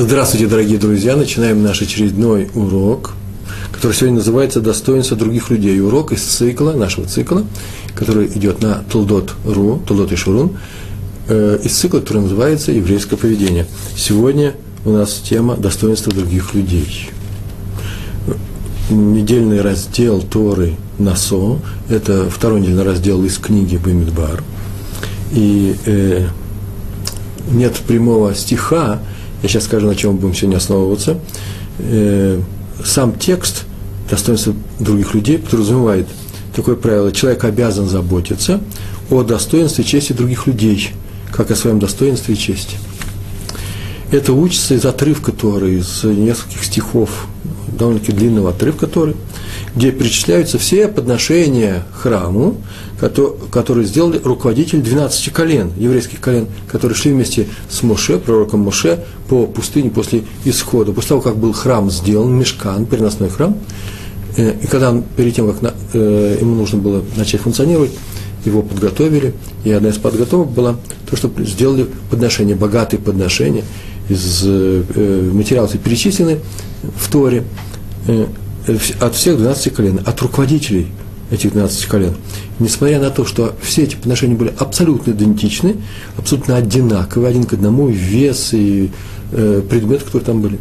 Здравствуйте, дорогие друзья! Начинаем наш очередной урок, который сегодня называется «Достоинство других людей». Урок из цикла, нашего цикла, который идет на Толдот.ру, Толдот и Шурун, э, из цикла, который называется «Еврейское поведение». Сегодня у нас тема «Достоинство других людей». Недельный раздел Торы Насо, это второй недельный раздел из книги Бамидбар. И э, нет прямого стиха, я сейчас скажу, на чем мы будем сегодня основываться. Э, сам текст достоинства других людей подразумевает такое правило. Человек обязан заботиться о достоинстве и чести других людей, как о своем достоинстве и чести. Это учится из отрывка Торы, из нескольких стихов, довольно-таки длинного отрывка Торы, где перечисляются все подношения храму, которые сделали руководитель 12 колен, еврейских колен, которые шли вместе с Моше, пророком Моше, по пустыне после исхода. После того, как был храм сделан, мешкан, переносной храм, э, и когда он, перед тем, как э, ему нужно было начать функционировать, его подготовили, и одна из подготовок была то, что сделали подношения, богатые подношения из э, материалов, перечислены в Торе, от всех 12 колен, от руководителей этих 12 колен. Несмотря на то, что все эти подношения были абсолютно идентичны, абсолютно одинаковые, один к одному, вес и э, предметы, которые там были.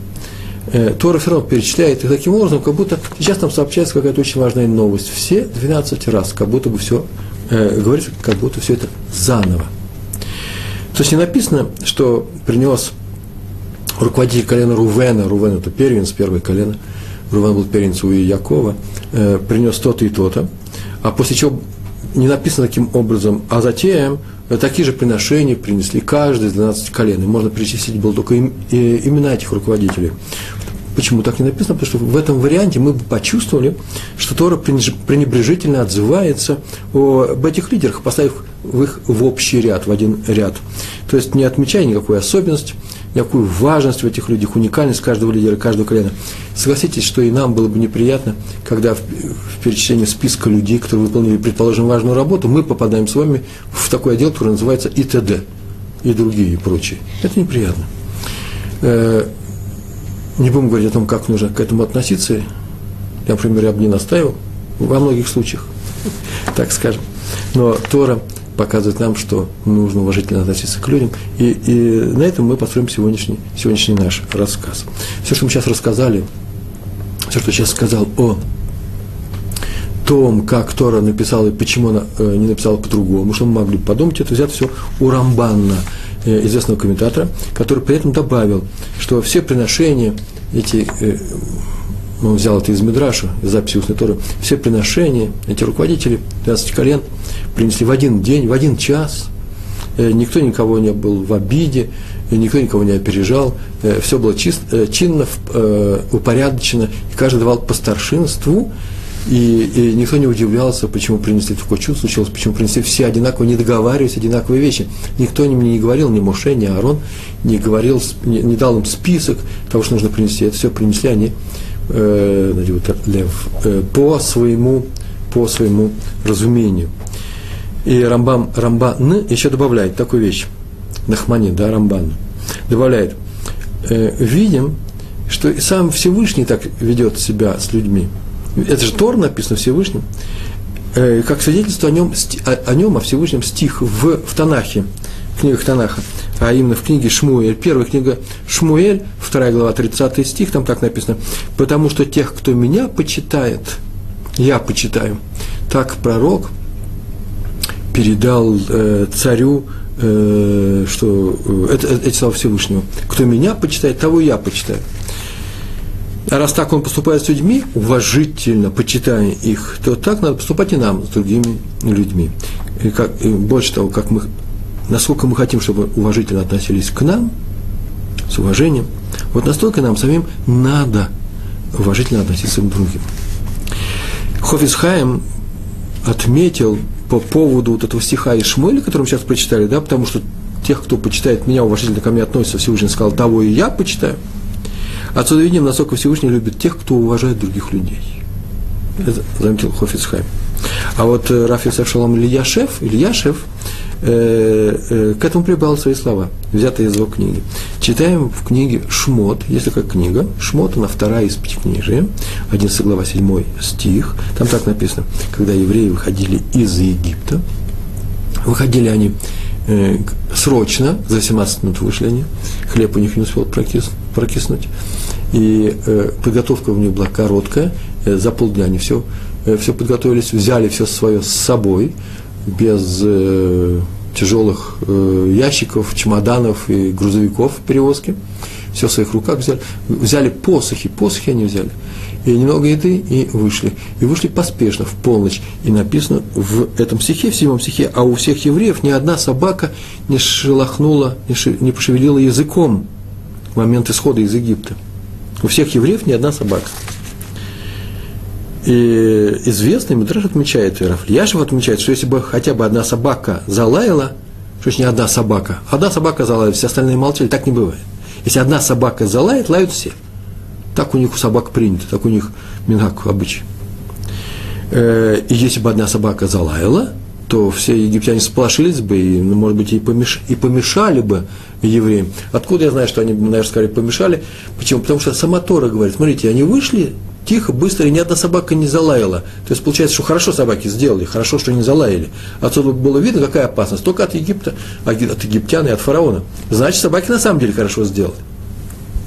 Э, Тора все равно перечисляет их таким образом, как будто сейчас нам сообщается какая-то очень важная новость. Все 12 раз, как будто бы все, э, говорится, как будто все это заново. То есть не написано, что принес руководитель колена Рувена, Рувен это первенец, первое колено, Рувен был первенец у Якова, э, принес то-то и то-то, а после чего не написано таким образом, а затем такие же приношения принесли каждый из 12 колен. И можно перечислить было только им, и, имена этих руководителей. Почему так не написано? Потому что в этом варианте мы бы почувствовали, что Тора пренебрежительно отзывается об этих лидерах, поставив их в общий ряд, в один ряд. То есть не отмечая никакой особенности, никакую важность в этих людях, уникальность каждого лидера, каждого колена. Согласитесь, что и нам было бы неприятно, когда в, в перечислении списка людей, которые выполнили, предположим, важную работу, мы попадаем с вами в такой отдел, который называется ИТД и другие и прочие. Это неприятно. Э, не будем говорить о том, как нужно к этому относиться. Я, например, я бы не настаивал во многих случаях, так скажем. Но Тора показывает нам, что нужно уважительно относиться к людям. И, и на этом мы построим сегодняшний, сегодняшний наш рассказ. Все, что мы сейчас рассказали, все, что сейчас сказал о том, как Тора написал и почему она э, не написала по-другому, что мы могли подумать, это взято все у Рамбанна, э, известного комментатора, который при этом добавил, что все приношения, эти э, он взял это из Мидраша, из записи устной Торы, все приношения, эти руководители, 12 колен, принесли в один день, в один час, э, никто никого не был в обиде, никто никого не опережал, э, все было чист, э, чинно, упорядочено, и каждый давал по старшинству, и, и никто не удивлялся, почему принесли такое чудо случилось, почему принесли все одинаково, не договариваясь, одинаковые вещи. Никто мне не говорил, ни Моше, ни Аарон, не говорил, не, не дал им список того, что нужно принести. Это все принесли они э, лев, э, по, своему, по своему разумению. И Рамбам, Рамбан еще добавляет такую вещь, Нахмани, да, Рамбан, добавляет, э, видим, что сам Всевышний так ведет себя с людьми. Это же Тор написано Всевышним. Э, как свидетельство о нем, о, о нем, о Всевышнем стих в, в Танахе, книгах Танаха – а именно в книге Шмуэль. Первая книга Шмуэль, вторая глава, 30 стих, там так написано, «Потому что тех, кто меня почитает, я почитаю». Так пророк передал э, царю, э, что э, это, эти слова Всевышнего. «Кто меня почитает, того я почитаю». А раз так он поступает с людьми, уважительно почитая их, то так надо поступать и нам с другими людьми. И как, и больше того, как мы насколько мы хотим, чтобы уважительно относились к нам, с уважением, вот настолько нам самим надо уважительно относиться к другим. Хофисхайм отметил по поводу вот этого стиха из Шмуэля, который мы сейчас прочитали, да, потому что тех, кто почитает меня, уважительно ко мне относится, Всевышний сказал, того и я почитаю. Отсюда видим, насколько Всевышний любит тех, кто уважает других людей. Это заметил Хофицхайм. А вот э, Раф Йосеф Шалом Ильяшев, Ильяшев к этому прибавил свои слова, взятые из его книги. Читаем в книге Шмот, если как книга. Шмот, она вторая из пятикнижия, 11 глава, 7 стих. Там так написано, когда евреи выходили из Египта, выходили они э, срочно, за 17 минут вышли они, хлеб у них не успел прокис, прокиснуть, и э, подготовка у них была короткая, э, за полдня они все, э, все подготовились, взяли все свое с собой, без э, тяжелых э, ящиков, чемоданов и грузовиков перевозки, все в своих руках взяли, взяли посохи, посохи они взяли, и немного еды, и вышли. И вышли поспешно, в полночь. И написано в этом стихе, в седьмом стихе, а у всех евреев ни одна собака не шелохнула, не, ши, не пошевелила языком в момент исхода из Египта. У всех евреев ни одна собака. И известный Мидраш отмечает, и Рафлияшев отмечает, что если бы хотя бы одна собака залаяла, что не одна собака, одна собака залаяла, все остальные молчали, так не бывает. Если одна собака залает, лают все. Так у них у собак принято, так у них мингак обычай. Э, и если бы одна собака залаяла, то все египтяне сполошились бы и, ну, может быть, и, помеш... и помешали бы евреям. Откуда я знаю, что они, наверное, сказали, помешали? Почему? Потому что сама Тора говорит, смотрите, они вышли тихо, быстро, и ни одна собака не залаяла. То есть получается, что хорошо собаки сделали, хорошо, что не залаяли. Отсюда было видно, какая опасность. Только от Египта, от египтян и от фараона. Значит, собаки на самом деле хорошо сделали.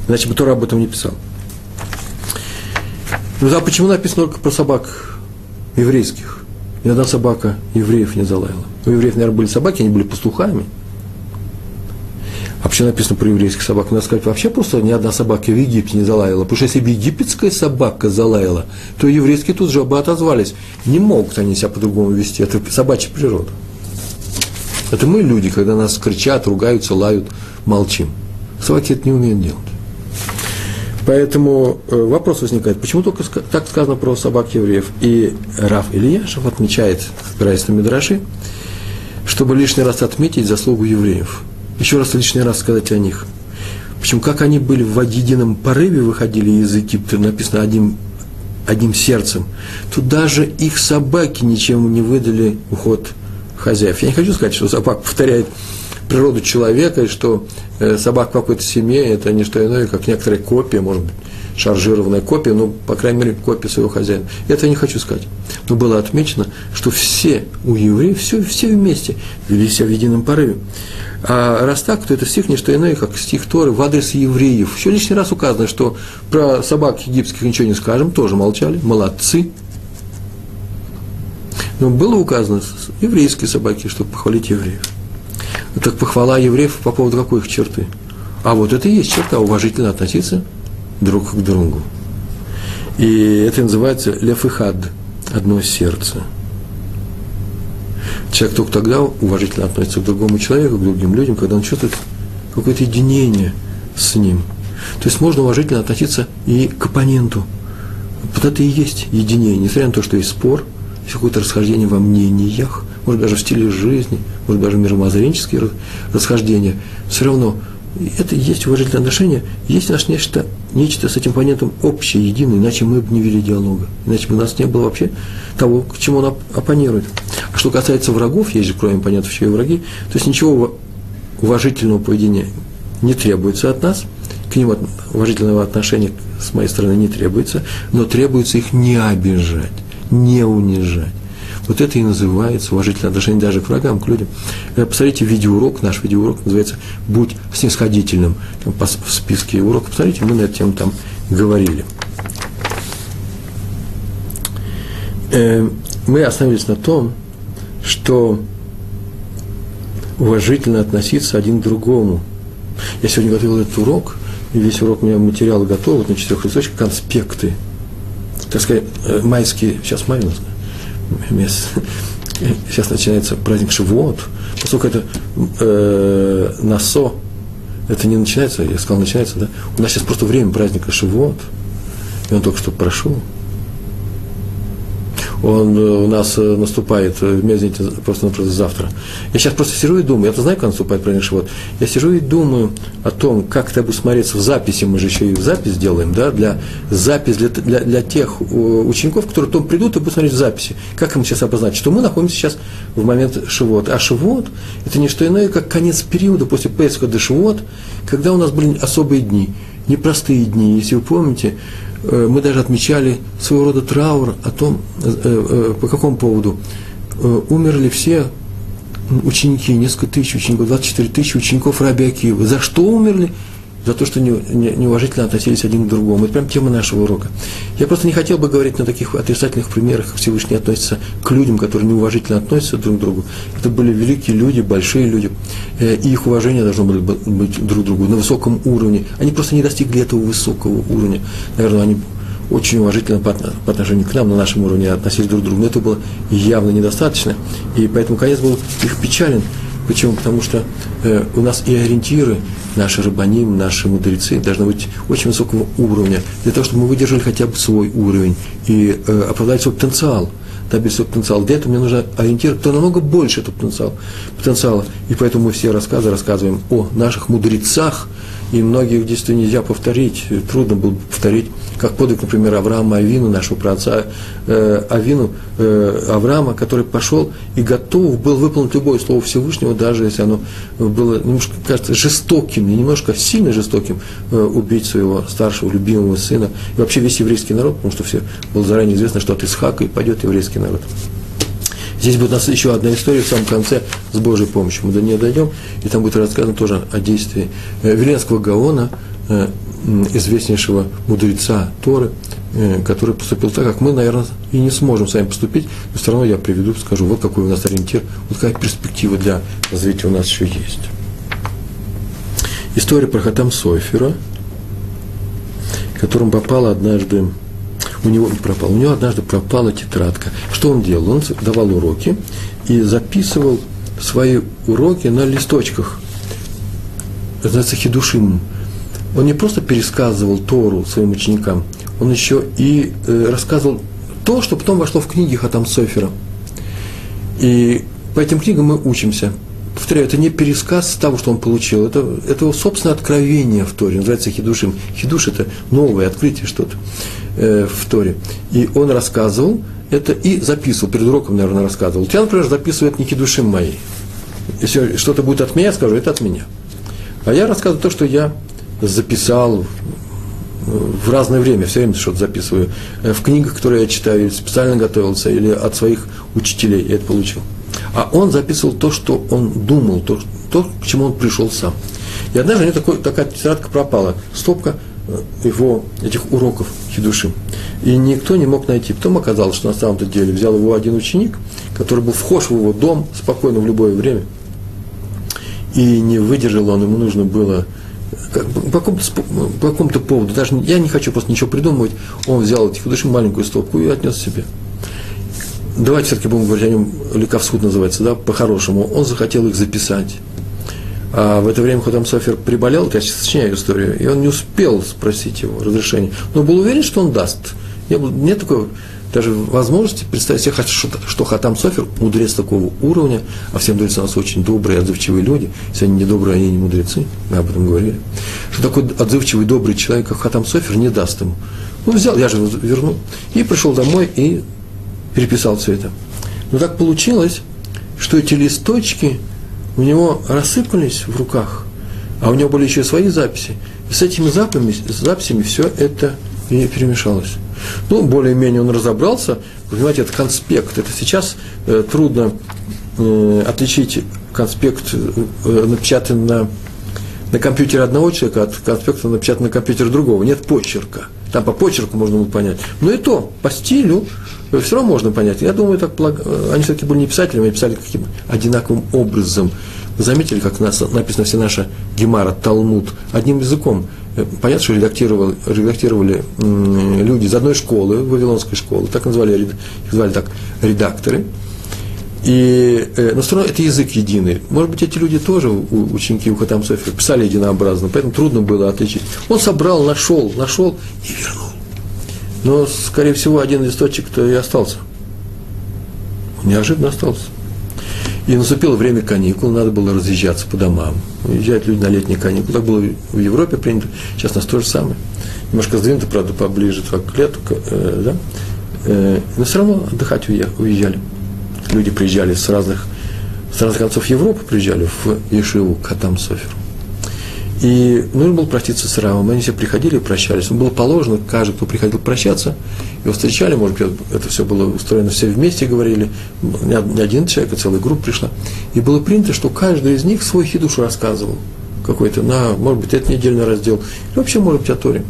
Иначе бы Тора об этом не писал. Ну да, почему написано только про собак еврейских? Ни одна собака евреев не залаяла. У евреев, наверное, были собаки, они были пастухами. Вообще написано про еврейских собак. Надо сказать, вообще просто ни одна собака в Египте не залаяла. Потому что если бы египетская собака залаяла, то еврейские тут же бы отозвались. Не могут они себя по-другому вести. Это собачья природа. Это мы люди, когда нас кричат, ругаются, лают, молчим. Собаки это не умеют делать. Поэтому э, вопрос возникает, почему только так сказано про собак евреев? И Раф Ильяшев отмечает, опираясь на Мидраши, чтобы лишний раз отметить заслугу евреев. Еще раз лишний раз сказать о них. Почему, как они были в едином порыве, выходили из Египта, написано одним, одним сердцем, то даже их собаки ничем не выдали уход хозяев. Я не хочу сказать, что собака повторяет природу человека, и что э, собак в какой-то семье – это не что иное, как некоторая копия, может быть, шаржированная копия, ну, по крайней мере, копия своего хозяина. Это я не хочу сказать. Но было отмечено, что все у евреев, все, все вместе вели себя в едином порыве. А раз так, то это стих не что иное, как стих Торы в адрес евреев. Еще лишний раз указано, что про собак египетских ничего не скажем, тоже молчали, молодцы. Но было указано еврейские собаки, чтобы похвалить евреев. Так похвала евреев по поводу какой их черты? А вот это и есть черта, уважительно относиться друг к другу. И это называется лефихад, одно сердце. Человек только тогда уважительно относится к другому человеку, к другим людям, когда он чувствует какое-то единение с ним. То есть можно уважительно относиться и к оппоненту. Вот это и есть единение, несмотря на то, что есть спор, есть какое-то расхождение во мнениях, может даже в стиле жизни, может даже мировоззренческие расхождения, все равно это есть уважительное отношение, есть наш нечто, нечто с этим понятием общее, единое, иначе мы бы не вели диалога, иначе бы у нас не было вообще того, к чему он оппонирует. А что касается врагов, есть же, кроме понятия, еще и враги, то есть ничего уважительного поведения не требуется от нас, к ним уважительного отношения с моей стороны не требуется, но требуется их не обижать, не унижать. Вот это и называется уважительное отношение даже к врагам, к людям. Э, посмотрите видеоурок, наш видеоурок называется «Будь снисходительным». Там в списке уроков, посмотрите, мы на эту тему там говорили. Э, мы остановились на том, что уважительно относиться один к другому. Я сегодня готовил этот урок, и весь урок у меня материал готов, вот на четырех листочках, конспекты. Так сказать, э, майские, сейчас май у нас, сейчас начинается праздник Шивот, поскольку это э, Насо, это не начинается, я сказал, начинается, да? У нас сейчас просто время праздника Шивот, и он только что прошел. Он у нас наступает, меня извините, просто-напросто завтра. Я сейчас просто сижу и думаю, я-то знаю, как наступает праздник Шивот, я сижу и думаю о том, как это будет смотреться в записи, мы же еще и запись делаем, да, для запись для, для, для тех учеников, которые потом придут и будут смотреть в записи. Как им сейчас обозначить? Что мы находимся сейчас в момент Шивот. А Шивот – это не что иное, как конец периода после Песха до Шивот, когда у нас были особые дни, непростые дни. Если вы помните, э, мы даже отмечали своего рода траур о том, э, э, по какому поводу умерли все ученики, несколько тысяч учеников, 24 тысячи учеников Раби Акива. За что умерли? За то, что не, не, неуважительно относились один к другому. Это прям тема нашего урока. Я просто не хотел бы говорить на таких отрицательных примерах, как Всевышний относится к людям, которые неуважительно относятся друг к другу. Это были великие люди, большие люди, э, и их уважение должно было быть друг к другу на высоком уровне. Они просто не достигли этого высокого уровня. Наверное, они очень уважительно по, по отношению к нам на нашем уровне относились друг к другу, но это было явно недостаточно, и поэтому конец был их печален. Почему? Потому что э, у нас и ориентиры, наши рабаним, наши мудрецы должны быть очень высокого уровня, для того, чтобы мы выдержали хотя бы свой уровень и э, оправдать свой потенциал добиться свой потенциал. Для этого мне нужно ориентир, кто намного больше этого потенциала, потенциала. И поэтому мы все рассказы рассказываем о наших мудрецах, и многих действительно нельзя повторить, трудно было повторить, как подвиг, например, Авраама Авину, нашего праотца э, Авину, э, Авраама, который пошел и готов был выполнить любое слово Всевышнего, даже если оно было немножко, кажется, жестоким, и немножко сильно жестоким, э, убить своего старшего, любимого сына, и вообще весь еврейский народ, потому что все было заранее известно, что от Исхака и пойдет еврейский народ. Здесь будет у нас еще одна история в самом конце с Божьей помощью. Мы до нее дойдем, и там будет рассказано тоже о действии э, Веленского Гаона, э, известнейшего мудреца Торы, э, который поступил так, как мы, наверное, и не сможем сами поступить, но все равно я приведу, скажу, вот какой у нас ориентир, вот какая перспектива для развития у нас еще есть. История про Хатам Сойфера, которым попала однажды у него не. У него однажды пропала тетрадка. Что он делал? Он давал уроки и записывал свои уроки на листочках. Это называется хидушим. Он не просто пересказывал Тору своим ученикам, он еще и э, рассказывал то, что потом вошло в книги Хатам Софера. И по этим книгам мы учимся. Повторяю, это не пересказ того, что он получил, это, это его собственное откровение в Торе, называется хидушим. Хидуш – это новое открытие что-то э, в Торе. И он рассказывал это и записывал, перед уроком, наверное, рассказывал. Я, например, записываю это не хидушим мои. Если что-то будет от меня, скажу, это от меня. А я рассказываю то, что я записал в разное время, все время что-то записываю. Э, в книгах, которые я читаю, специально готовился, или от своих учителей я это получил. А он записывал то, что он думал, то, то к чему он пришел сам. И однажды у него такой, такая тетрадка пропала, стопка э, его этих уроков хидуши. И никто не мог найти. Потом оказалось, что на самом-то деле взял его один ученик, который был вхож в его дом спокойно в любое время. И не выдержал он, ему нужно было по какому-то, по какому-то поводу, даже я не хочу просто ничего придумывать, он взял эти худыши маленькую стопку и отнес себе давайте все-таки будем говорить о нем, Ликовсхуд называется, да, по-хорошему, он захотел их записать. А в это время Худам Софер приболел, я сейчас сочиняю историю, и он не успел спросить его разрешения, но был уверен, что он даст. Не было, нет такой даже возможности представить себе, что, что Хатам Софер мудрец такого уровня, а все мудрецы у нас очень добрые, отзывчивые люди, если они не добрые, они не мудрецы, мы об этом говорили, что такой отзывчивый, добрый человек, как Хатам Софер, не даст ему. Ну, взял, я же его вернул, и пришел домой, и переписал все это. Но так получилось, что эти листочки у него рассыпались в руках, а у него были еще свои записи. И с этими записями, с записями все это и перемешалось. Ну, более-менее он разобрался. Вы понимаете, это конспект. Это сейчас э, трудно э, отличить конспект, э, напечатанный на, на компьютере одного человека, от конспекта, напечатанного на компьютере другого. Нет почерка. Там по почерку можно было понять. Но и то, по стилю все равно можно понять. Я думаю, так, они все-таки были не писателями, они писали каким одинаковым образом. Вы заметили, как нас, написано все наша Гемара, Талмуд, одним языком. Э, понятно, что редактировали, редактировали люди из одной школы, Вавилонской школы, так называли, их звали так редакторы. И, э, но все равно это язык единый. Может быть, эти люди тоже, ученики у Хатам Софи, писали единообразно, поэтому трудно было отличить. Он собрал, нашел, нашел и вернул. Но, скорее всего, один листочек-то и остался. неожиданно остался. И наступило время каникул, надо было разъезжаться по домам. Уезжают люди на летние каникулы. Так было в Европе принято, сейчас у нас то же самое. Немножко сдвинуто, правда, поближе к лету, э, да? Э, но все равно отдыхать уезжали. Люди приезжали с разных, с разных концов Европы, приезжали в Ешиву, к Атам Соферу. И нужно было проститься с Равом. Они все приходили и прощались. Было положено, каждый, кто приходил прощаться, его встречали, может быть, это все было устроено, все вместе говорили, не один человек, а целая группа пришла. И было принято, что каждый из них свой хидуш рассказывал какой-то, на, может быть, это недельный раздел, или вообще, может быть, о Торе.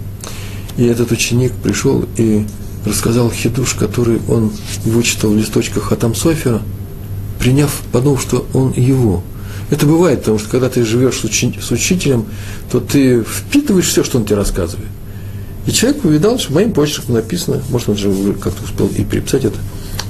И этот ученик пришел и рассказал хидуш, который он вычитал в листочках Хатам Софера, приняв, подумав, что он его – это бывает, потому что когда ты живешь с, учи, с учителем, то ты впитываешь все, что он тебе рассказывает. И человек увидал, что моим почерком написано, может, он же как-то успел и переписать это,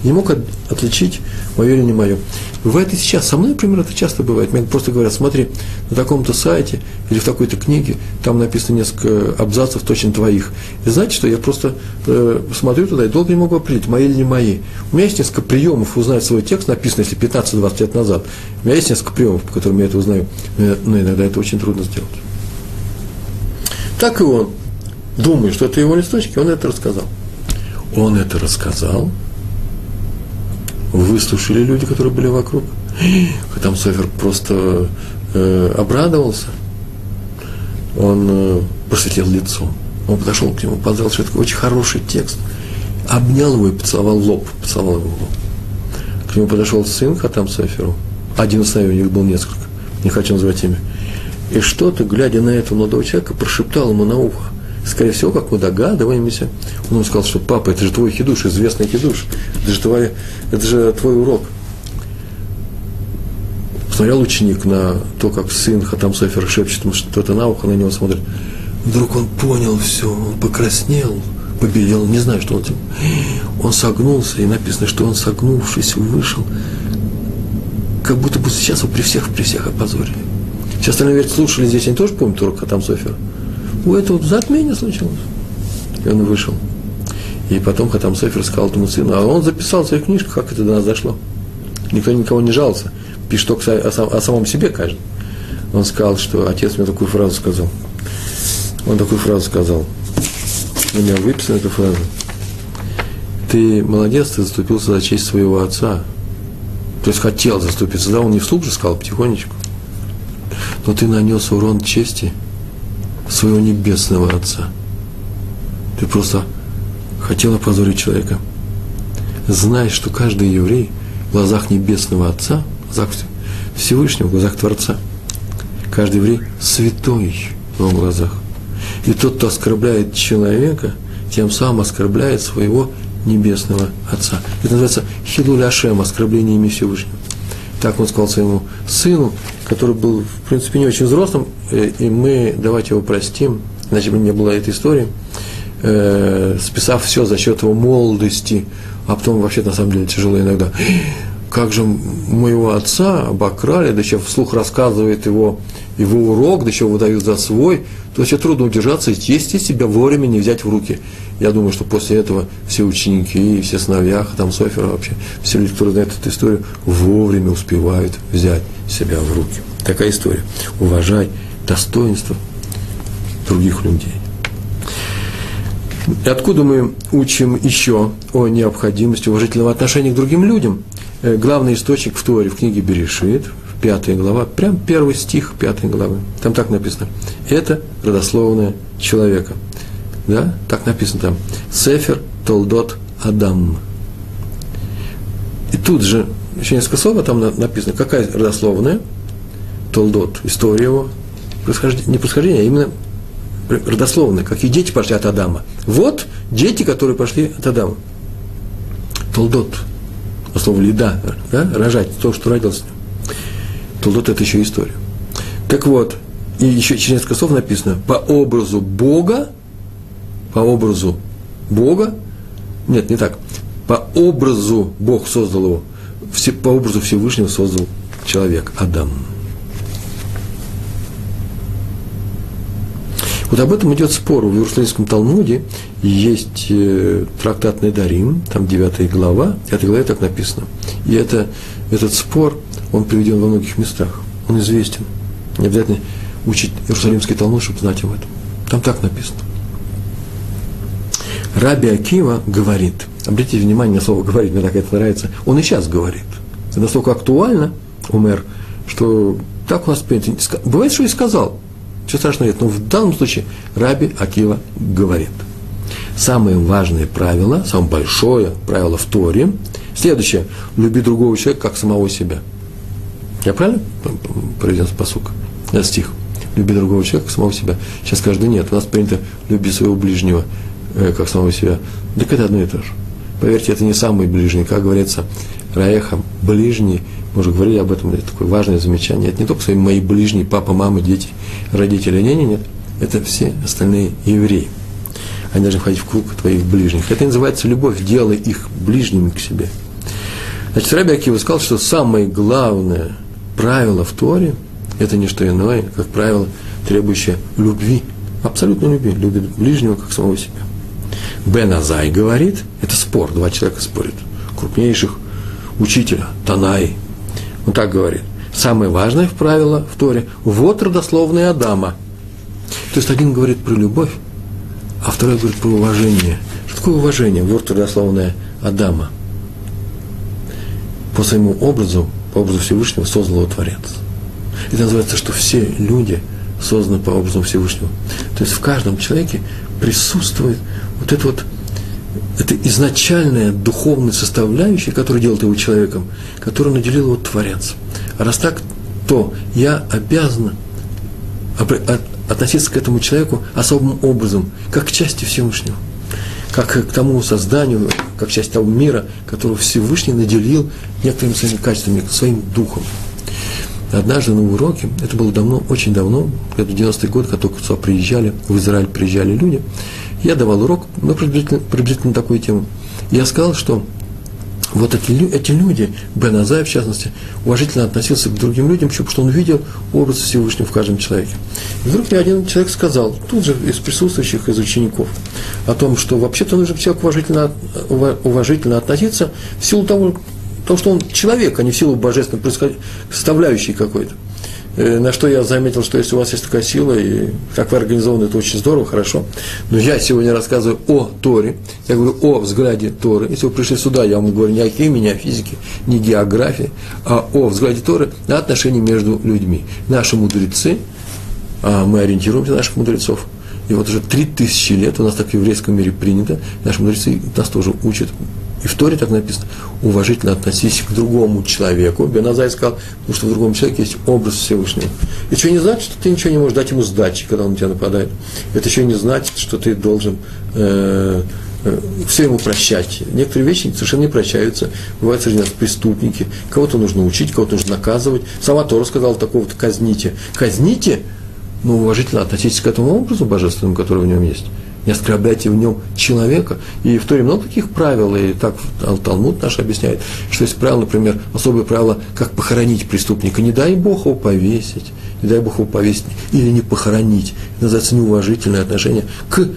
не мог от, отличить мое или не мое. Бывает и сейчас. Со мной, например, это часто бывает. Мне просто говорят, смотри, на таком-то сайте или в такой-то книге, там написано несколько абзацев точно твоих. И знаете что, я просто э, смотрю туда и долго не могу определить, мои или не мои. У меня есть несколько приемов узнать свой текст, написанный, если 15-20 лет назад. У меня есть несколько приемов, по которым я это узнаю, но иногда это очень трудно сделать. Так и он, думает, что это его листочки, он это рассказал. Он это рассказал, выслушали люди, которые были вокруг. Там Софер просто э, обрадовался. Он э, просветлел лицо. Он подошел к нему, поздравил, что это очень хороший текст. Обнял его и поцеловал лоб. Поцеловал его лоб. К нему подошел сын Хатам Соферу. Один из у них был несколько. Не хочу назвать имя. И что-то, глядя на этого молодого человека, прошептал ему на ухо – скорее всего, как мы догадываемся, он ему сказал, что папа, это же твой хидуш, известный хидуш, это же твой, это же твой урок. Посмотрел ученик на то, как сын Хатам Софер шепчет ему что-то на ухо, на него смотрит. Вдруг он понял все, он покраснел, побелел, не знаю, что он делал. Он согнулся, и написано, что он, согнувшись, вышел, как будто бы сейчас его при всех, при всех опозорили. Все остальные ведь слушали здесь, они тоже помнят урок Хатам Софера у этого затмение случилось. И он вышел. И потом Хатам Софер сказал этому сыну, а он записал в своих книжках, как это до нас дошло. Никто никого не жаловался. Пишет только о, сам, о самом себе каждый. Он сказал, что отец мне такую фразу сказал. Он такую фразу сказал. У меня выписана эта фраза. Ты молодец, ты заступился за честь своего отца. То есть хотел заступиться, да, он не вслух же сказал, потихонечку. Но ты нанес урон чести – своего небесного Отца. Ты просто хотел опозорить человека. Знай, что каждый еврей в глазах небесного Отца, в глазах Всевышнего, в глазах Творца, каждый еврей святой в его глазах. И тот, кто оскорбляет человека, тем самым оскорбляет своего небесного Отца. Это называется оскорбление имя Всевышнего. Так он сказал своему сыну, который был, в принципе, не очень взрослым, э, и мы давайте его простим, иначе бы не было этой истории, э, списав все за счет его молодости, а потом вообще на самом деле тяжело иногда. Как же моего отца обокрали, да еще вслух рассказывает его, его урок, да еще выдают за свой, то вообще трудно удержаться и есть себя вовремя не взять в руки. Я думаю, что после этого все ученики, все сыновья, там Софера вообще, все люди, которые знают эту историю, вовремя успевают взять себя в руки. Такая история. Уважай достоинство других людей. И откуда мы учим еще о необходимости уважительного отношения к другим людям? Э, главный источник в Торе, в книге Берешит, пятая глава, прям первый стих пятой главы. Там так написано. Это родословное человека – да, так написано там, Сефер Толдот Адам. И тут же, еще несколько слов, а там написано, какая родословная, Толдот, история его, происхождение, не происхождение, а именно родословная, какие дети пошли от Адама. Вот дети, которые пошли от Адама. Толдот, слово лида, да, рожать, то, что родился. Толдот – это еще история. Так вот, и еще через несколько слов написано, по образу Бога по образу Бога, нет, не так, по образу Бог создал его, все, по образу Всевышнего создал человек, Адам. Вот об этом идет спор. В Иерусалимском Талмуде есть э, трактат Недарим, там 9 глава, 9 главе так написано. И это, этот спор, он приведен во многих местах. Он известен. Не обязательно учить Иерусалимский Талмуд, чтобы знать об этом. Там так написано. Раби Акива говорит, обратите внимание на слово «говорит», мне так это нравится, он и сейчас говорит. Это настолько актуально, умер, что так у нас принято. Бывает, что и сказал. Ничего страшного нет. Но в данном случае Раби Акива говорит. Самое важное правило, самое большое правило в Торе, следующее. Люби другого человека, как самого себя. Я правильно произнес посук? Это стих. Люби другого человека, как самого себя. Сейчас да нет, у нас принято люби своего ближнего, э, как самого себя. Так это одно и то же. Поверьте, это не самый ближний. Как говорится, Раеха, ближний, мы уже говорили об этом, это такое важное замечание. Это не только свои мои ближние, папа, мама, дети, родители. Нет, нет, нет. Это все остальные евреи. Они должны входить в круг твоих ближних. Это называется любовь. Делай их ближними к себе. Значит, Раби Акива сказал, что самое главное правило в Торе – это не что иное, как правило, требующее любви, абсолютной любви, любит ближнего, как самого себя. Бен Азай говорит, это спор, два человека спорят, крупнейших учителя, Танай, он так говорит. Самое важное в правило в Торе – вот родословная Адама. То есть один говорит про любовь, а второй говорит про уважение. Что такое уважение? Вот родословная Адама. По своему образу, по образу Всевышнего создал его Творец. Это называется, что все люди созданы по образу Всевышнего. То есть в каждом человеке присутствует вот это вот это изначальная духовная составляющая, которая делает его человеком, которую наделил его Творец. А раз так, то я обязан относиться к этому человеку особым образом, как к части Всевышнего, как к тому созданию, как к части того мира, которого Всевышний наделил некоторыми своими качествами, своим духом. Однажды на уроке, это было давно, очень давно, где-то 90-й год, когда только сюда приезжали, в Израиль приезжали люди, я давал урок, ну, приблизительно, приблизительно такую тему. Я сказал, что вот эти, эти люди, Бен Азай, в частности, уважительно относился к другим людям, потому что он видел образ Всевышнего в каждом человеке. И вдруг мне один человек сказал, тут же из присутствующих, из учеников, о том, что вообще-то нужно к уважительно, уважительно относиться в силу того, того, что он человек, а не в силу божественной составляющей какой-то. Э, на что я заметил, что если у вас есть такая сила, и как вы организованы, это очень здорово, хорошо. Но я сегодня рассказываю о Торе, я говорю о взгляде Торы. Если вы пришли сюда, я вам говорю не о химии, не о физике, не о географии, а о взгляде Торы на отношения между людьми. Наши мудрецы, а мы ориентируемся на наших мудрецов, и вот уже три тысячи лет у нас так в еврейском мире принято, наши мудрецы нас тоже учат и в Торе так написано, уважительно относись к другому человеку. Беназай сказал, потому что в другом человеке есть образ Всевышнего. Это еще не значит, что ты ничего не можешь дать ему сдачи, когда он на тебя нападает. Это еще не значит, что ты должен э, э, все ему прощать. Некоторые вещи совершенно не прощаются. Бывают среди нас преступники. Кого-то нужно учить, кого-то нужно наказывать. Сама Тора сказала такого-то казните. Казните, но уважительно относитесь к этому образу божественному, который в нем есть не оскорбляйте в нем человека. И в Торе много таких правил, и так Талмуд наш объясняет, что есть правило, например, особое правило, как похоронить преступника. Не дай Бог его повесить, не дай Бог его повесить или не похоронить. Это называется неуважительное отношение к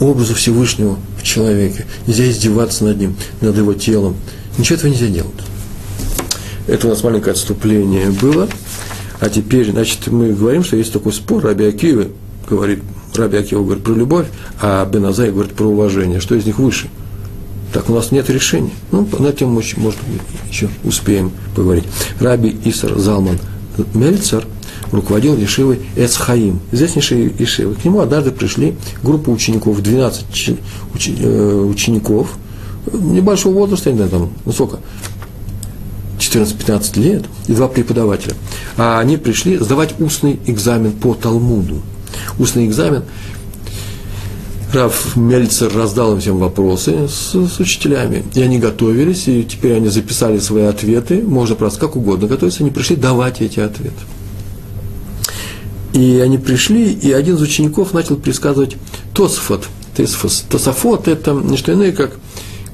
образу Всевышнего в человеке. Нельзя издеваться над ним, над его телом. Ничего этого нельзя делать. Это у нас маленькое отступление было. А теперь, значит, мы говорим, что есть такой спор, Раби Акивы говорит, Раби Акива говорит про любовь, а Беназай говорит про уважение. Что из них выше? Так у нас нет решения. Ну, на тему может быть, еще успеем поговорить. Раби Исар Залман Мельцер руководил Ешивой Эцхаим, известнейшей Ешивой. К нему однажды пришли группа учеников, 12 э, учеников, небольшого возраста, не знаю, там, ну сколько, 14-15 лет, и два преподавателя. А они пришли сдавать устный экзамен по Талмуду устный экзамен. Раф Мельцер раздал им всем вопросы с, с учителями, и они готовились, и теперь они записали свои ответы, можно просто как угодно готовиться, они пришли давать эти ответы. И они пришли, и один из учеников начал пересказывать Тосфот. Тосфос. Тософот – это не что иное, как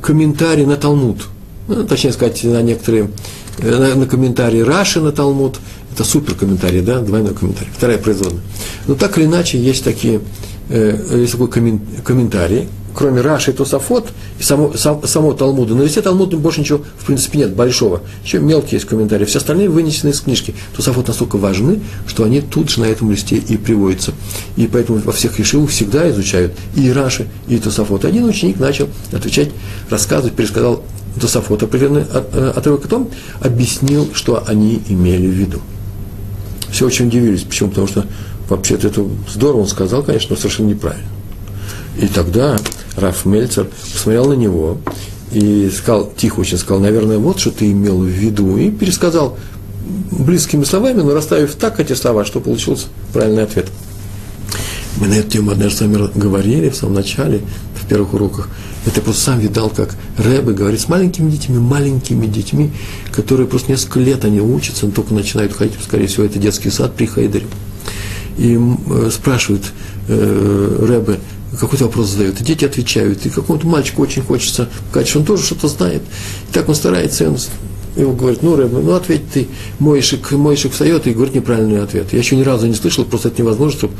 комментарий на Талмуд. Ну, точнее сказать, на некоторые, на, на комментарии Раши на Талмуд, это супер комментарий, да, двойной комментарий, вторая производная. Но так или иначе, есть такие, э, есть такой комментарий, кроме Раши и Тософот, и само, сам, само Талмуда, на листе Талмуда больше ничего, в принципе, нет, большого. Еще мелкие есть комментарии. Все остальные вынесены из книжки. Тософот настолько важны, что они тут же на этом листе и приводятся. И поэтому во всех решивах всегда изучают и Раши, и Тософот. Один ученик начал отвечать, рассказывать, пересказал Тософот определенный э, отрывок, потом объяснил, что они имели в виду. Все очень удивились. Почему? Потому что вообще-то это здорово он сказал, конечно, но совершенно неправильно. И тогда Раф Мельцер посмотрел на него и сказал, тихо очень сказал, наверное, вот что ты имел в виду, и пересказал близкими словами, но расставив так эти слова, что получился правильный ответ. Мы на эту тему однажды с вами говорили в самом начале, в первых уроках. Это я просто сам видал, как Рэбе говорит с маленькими детьми, маленькими детьми, которые просто несколько лет они учатся, но только начинают ходить, скорее всего, это детский сад при Хайдере. И э, спрашивают э, Рэбе, какой-то вопрос задает, и дети отвечают, и какому-то мальчику очень хочется сказать, что он тоже что-то знает. И так он старается, и он его говорит, ну, Рэбе, ну, ответь ты, Мойшик, Мойшик встает и говорит неправильный ответ. Я еще ни разу не слышал, просто это невозможно, чтобы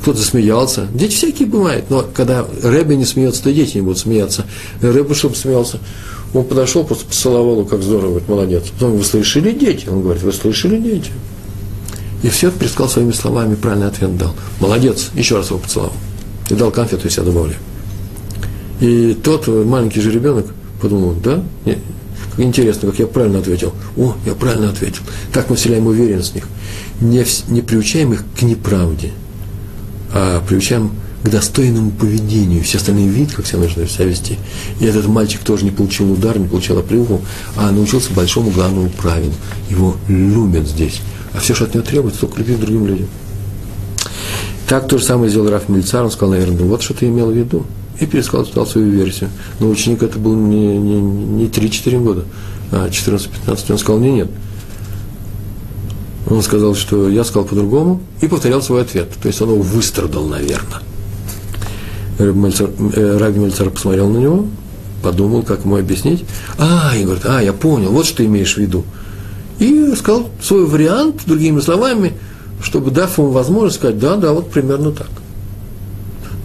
кто-то смеялся. Дети всякие бывают, но когда Рэбе не смеется, то дети не будут смеяться. Рэбе, чтобы смеялся, он подошел, просто поцеловал его, как здорово, говорит, молодец. Потом, вы слышали, дети? Он говорит, вы слышали, дети? И все пересказал своими словами, правильный ответ дал. Молодец, еще раз его поцеловал и дал конфету и себя. И тот маленький же ребенок подумал, да, не, интересно, как я правильно ответил. О, я правильно ответил. Так мы вселяем уверенность в них. Не, не приучаем их к неправде, а приучаем к достойному поведению. Все остальные видят, как себя нужно себя вести. И этот мальчик тоже не получил удар, не получил оплеуху, а научился большому главному правилу. Его любят здесь. А все, что от него требуется, только любить другим людям. Так то же самое сделал Раф Мельцар, он сказал, наверное, «Ну вот что ты имел в виду. И пересказал сказал свою версию. Но ученик это был не, не, не 3-4 года, а 14-15. Он сказал, мне нет. Он сказал, что я сказал по-другому, и повторял свой ответ. То есть он его выстрадал, наверное. Раби Мельцар посмотрел на него, подумал, как ему объяснить. А, и говорит, а, я понял, вот что ты имеешь в виду. И сказал свой вариант, другими словами – чтобы дав ему возможность сказать, да, да, вот примерно так.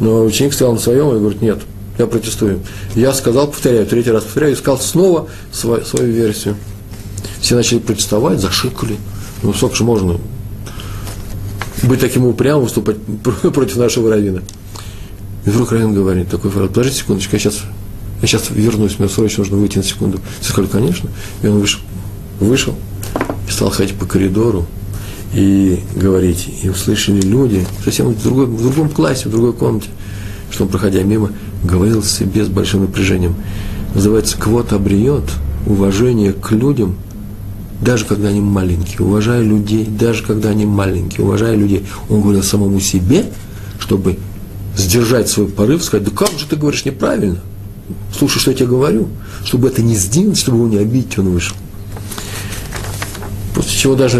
Но ученик стоял на своем и говорит, нет, я протестую. Я сказал, повторяю, третий раз повторяю, сказал снова свою, свою версию. Все начали протестовать, зашикали. Ну, сколько же можно быть таким упрямым, выступать против нашего равина. И вдруг Равин говорит такой фраз, подождите секундочку, я сейчас, я сейчас вернусь, мне срочно нужно выйти на секунду. Все сказали, конечно. И он вышел, вышел и стал ходить по коридору, и говорить. И услышали люди, совсем в, другой, в другом классе, в другой комнате, что он, проходя мимо, говорил себе с большим напряжением. Называется «квот обреет» уважение к людям, даже когда они маленькие, уважая людей, даже когда они маленькие, уважая людей. Он говорил самому себе, чтобы сдержать свой порыв, сказать, да как же ты говоришь неправильно? Слушай, что я тебе говорю. Чтобы это не сделать, чтобы его не обидеть, он вышел после чего даже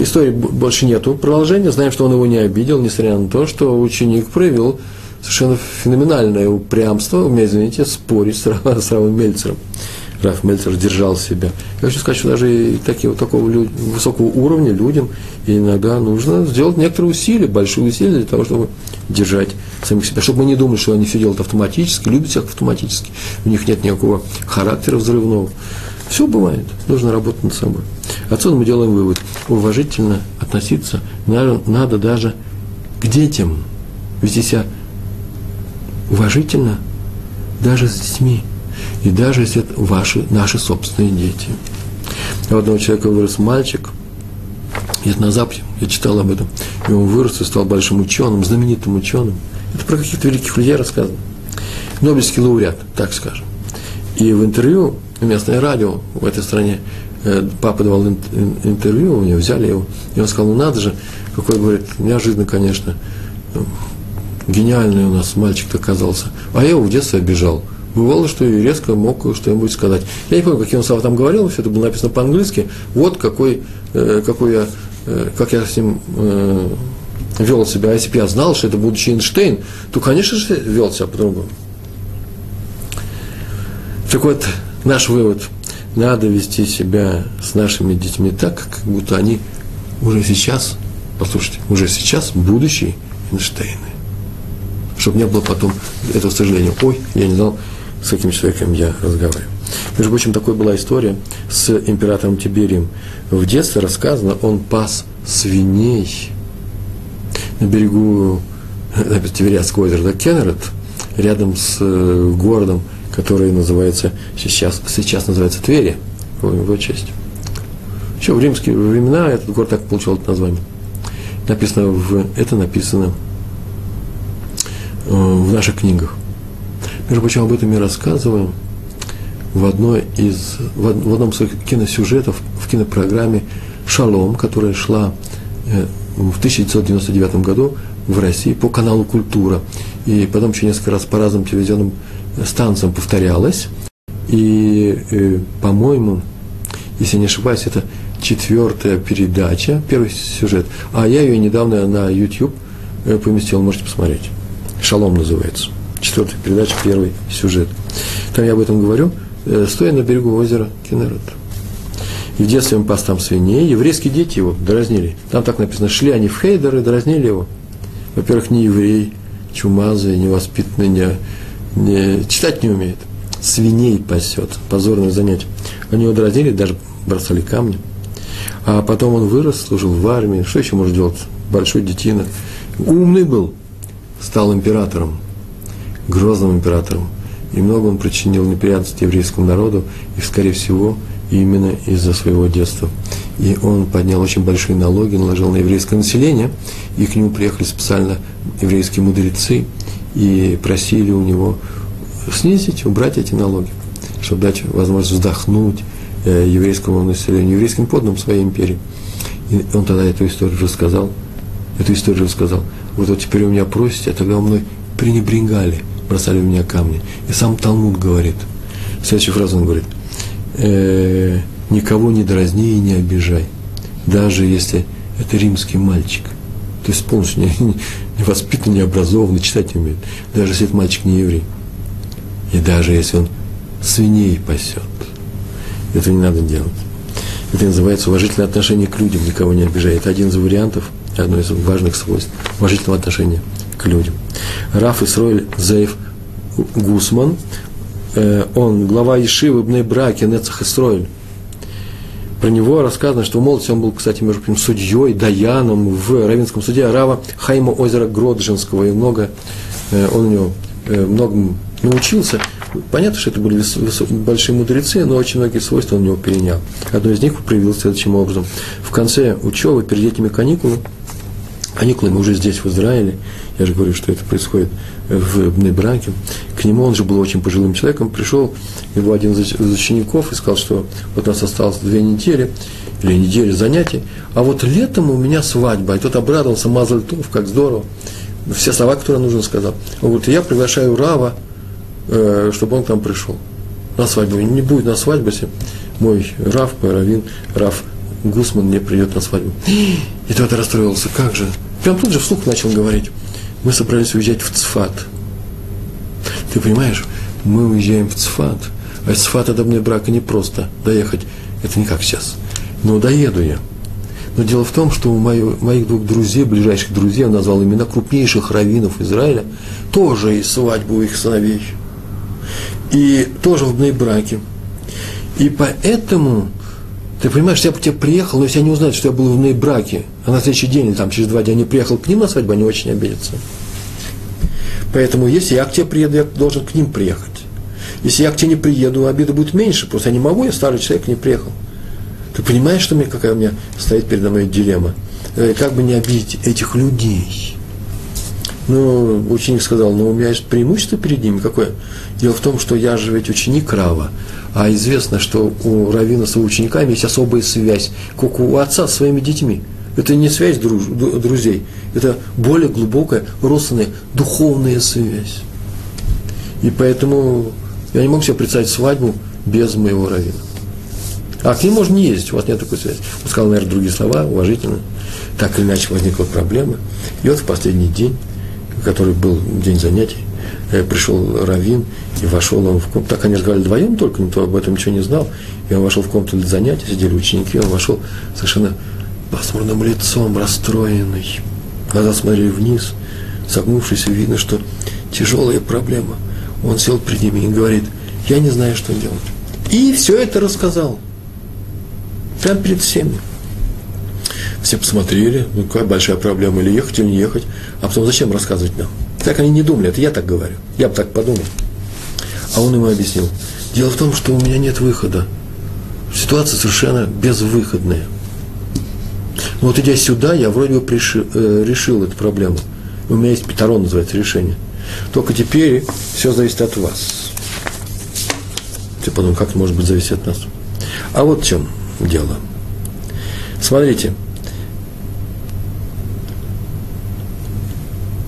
истории больше нету продолжения. Знаем, что он его не обидел, несмотря на то, что ученик проявил совершенно феноменальное упрямство, у меня, извините, спорить с, с Равом Мельцером. Раф Мельцер держал себя. Я хочу сказать, что даже такие, вот такого люд, высокого уровня людям иногда нужно сделать некоторые усилия, большие усилия для того, чтобы держать самих себя. Чтобы мы не думали, что они все делают автоматически, любят всех автоматически. У них нет никакого характера взрывного. Все бывает, нужно работать над собой. Отсюда мы делаем вывод. Уважительно относиться надо, надо даже к детям. Вести себя уважительно даже с детьми. И даже если это ваши, наши собственные дети. У одного человека вырос мальчик, где-то на Западе, я читал об этом, и он вырос и стал большим ученым, знаменитым ученым. Это про каких-то великих людей рассказано. Нобелевский лауреат, так скажем. И в интервью местное радио в этой стране, папа давал интервью, у него взяли его, и он сказал, ну надо же, какой, говорит, неожиданно, конечно, гениальный у нас мальчик оказался. А я его в детстве обижал. Бывало, что и резко мог что-нибудь сказать. Я не помню, какие он слова там говорил, все это было написано по-английски. Вот какой, э, какой я, э, как я с ним вел себя. А если бы я знал, что это будущий Эйнштейн, то, конечно же, вел себя по-другому. Так вот, наш вывод. Надо вести себя с нашими детьми так, как будто они уже сейчас, послушайте, уже сейчас будущие Эйнштейны. чтобы не было потом этого сожаления. Ой, я не знал, с каким человеком я разговариваю. Между прочим, такой была история с императором Тиберием. В детстве рассказано, он пас свиней на берегу Тивериадского озера, да, Кеннерет, рядом с э, городом, который называется, сейчас, сейчас называется Твери, в его честь. Еще в римские времена этот город так получил это название. Написано в, это написано э, в наших книгах. Между прочим, об этом я рассказываю в, одной из, в одном из своих киносюжетов в кинопрограмме «Шалом», которая шла э, в 1999 году в России по каналу «Культура». И потом еще несколько раз по разным телевизионным станциям повторялась. И, э, по-моему, если не ошибаюсь, это четвертая передача, первый сюжет. А я ее недавно на YouTube э, поместил, можете посмотреть. «Шалом» называется. Четвертая передача, первый сюжет. Там я об этом говорю, э, стоя на берегу озера Кенерет. И в детстве он пас там свиней, еврейские дети его дразнили. Там так написано, шли они в Хейдер и дразнили его. Во-первых, не еврей, чумазый, невоспитанный, не, не, читать не умеет. Свиней пасет, позорное занятие. Они его дразнили, даже бросали камни. А потом он вырос, служил в армии. Что еще может делать? Большой детина. Умный был, стал императором, грозным императором. И много он причинил неприятностей еврейскому народу, и, скорее всего, именно из-за своего детства. И он поднял очень большие налоги, наложил на еврейское население, и к нему приехали специально еврейские мудрецы и просили у него снизить, убрать эти налоги, чтобы дать возможность вздохнуть э, еврейскому населению, еврейским подданным своей империи. И он тогда эту историю рассказал, эту историю рассказал. Вот, вот теперь у меня просите, а тогда у мной пренебрегали, бросали в меня камни. И сам Талмуд говорит, следующую фразу он говорит – э, никого не дразни и не обижай, даже если это римский мальчик. То есть полностью не, не воспитанный, не образованный, читать не умеет. Даже если этот мальчик не еврей. И даже если он свиней пасет. Это не надо делать. Это называется уважительное отношение к людям, никого не обижай. Это один из вариантов, одно из важных свойств уважительного отношения к людям. Раф Исроэль Зейф Гусман Э, он глава Ешивы Бней Браки, Нецах Исроиль. Про него рассказано, что в молодости он был, кстати, между прочим, судьей, даяном в Равинском суде Арава Хайма озера Гроджинского, и много, э, он у него э, многому научился. Понятно, что это были большие мудрецы, но очень многие свойства он у него перенял. Одно из них проявилось следующим образом. В конце учебы, перед этими каникулами, каникулами уже здесь, в Израиле, я же говорю, что это происходит в Бнебраке, к нему, он же был очень пожилым человеком, пришел его один из учеников и сказал, что вот у нас осталось две недели, или недели занятий, а вот летом у меня свадьба, и тот обрадовался, Мазальтов, как здорово, все слова, которые нужно сказал. Он говорит, я приглашаю Рава, э, чтобы он к нам пришел на свадьбу. Не будет на свадьбе, если мой Рав, мой Равин, Рав Гусман не придет на свадьбу. И тот расстроился, как же? Прям тут же вслух начал говорить. Мы собрались уезжать в Цфат. Ты понимаешь, мы уезжаем в Цфат, а из Цфата до брака не просто доехать, это не как сейчас. Но доеду я. Но дело в том, что у моих, двух друзей, ближайших друзей, я назвал имена крупнейших раввинов Израиля, тоже есть свадьба у их сыновей. И тоже в браке. И поэтому ты понимаешь, я бы тебе приехал, но если они узнают, что я был в браке, а на следующий день или там через два дня не приехал к ним на свадьбу, они очень обидятся. Поэтому если я к тебе приеду, я должен к ним приехать. Если я к тебе не приеду, обида будет меньше, просто я не могу, я старый человек, не приехал. Ты понимаешь, что мне, какая у меня стоит передо мной дилемма? Э, как бы не обидеть этих людей? Ну, ученик сказал, ну, у меня есть преимущество перед ними. Какое? Дело в том, что я же ведь ученик Рава. А известно, что у Равина с его учениками есть особая связь, как у отца с своими детьми. Это не связь друж, друзей, это более глубокая, родственная, духовная связь. И поэтому я не могу себе представить свадьбу без моего равина. А к ним можно не ездить, у вас нет такой связи. Он сказал, наверное, другие слова, уважительно. Так или иначе возникла проблема. И вот в последний день, который был день занятий, Э, пришел Равин, и вошел он в комнату. Так они разговаривали вдвоем только, никто об этом ничего не знал. И он вошел в комнату для занятий, сидели ученики, он вошел совершенно пасмурным лицом, расстроенный. Глаза смотрели вниз, согнувшись, видно, что тяжелая проблема. Он сел перед ними и говорит, я не знаю, что делать. И все это рассказал. Прямо перед всеми. Все посмотрели, ну какая большая проблема, или ехать, или не ехать. А потом зачем рассказывать нам? Так они не думали, это я так говорю. Я бы так подумал. А он ему объяснил. Дело в том, что у меня нет выхода. Ситуация совершенно безвыходная. Но вот идя сюда, я вроде бы приши, э, решил эту проблему. У меня есть петрон, называется, решение. Только теперь все зависит от вас. Ты подумал, как может быть зависеть от нас? А вот в чем дело. Смотрите.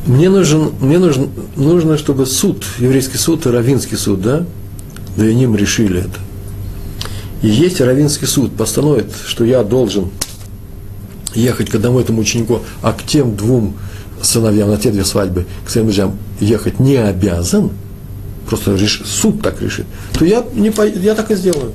Мне нужен, мне нужен, нужно, чтобы суд, еврейский суд и равинский суд, да, да и ним решили это. И есть равинский суд постановит, что я должен ехать к одному этому ученику, а к тем двум сыновьям на те две свадьбы, к своим друзьям ехать не обязан, просто реш, суд так решит, то я, не, я так и сделаю.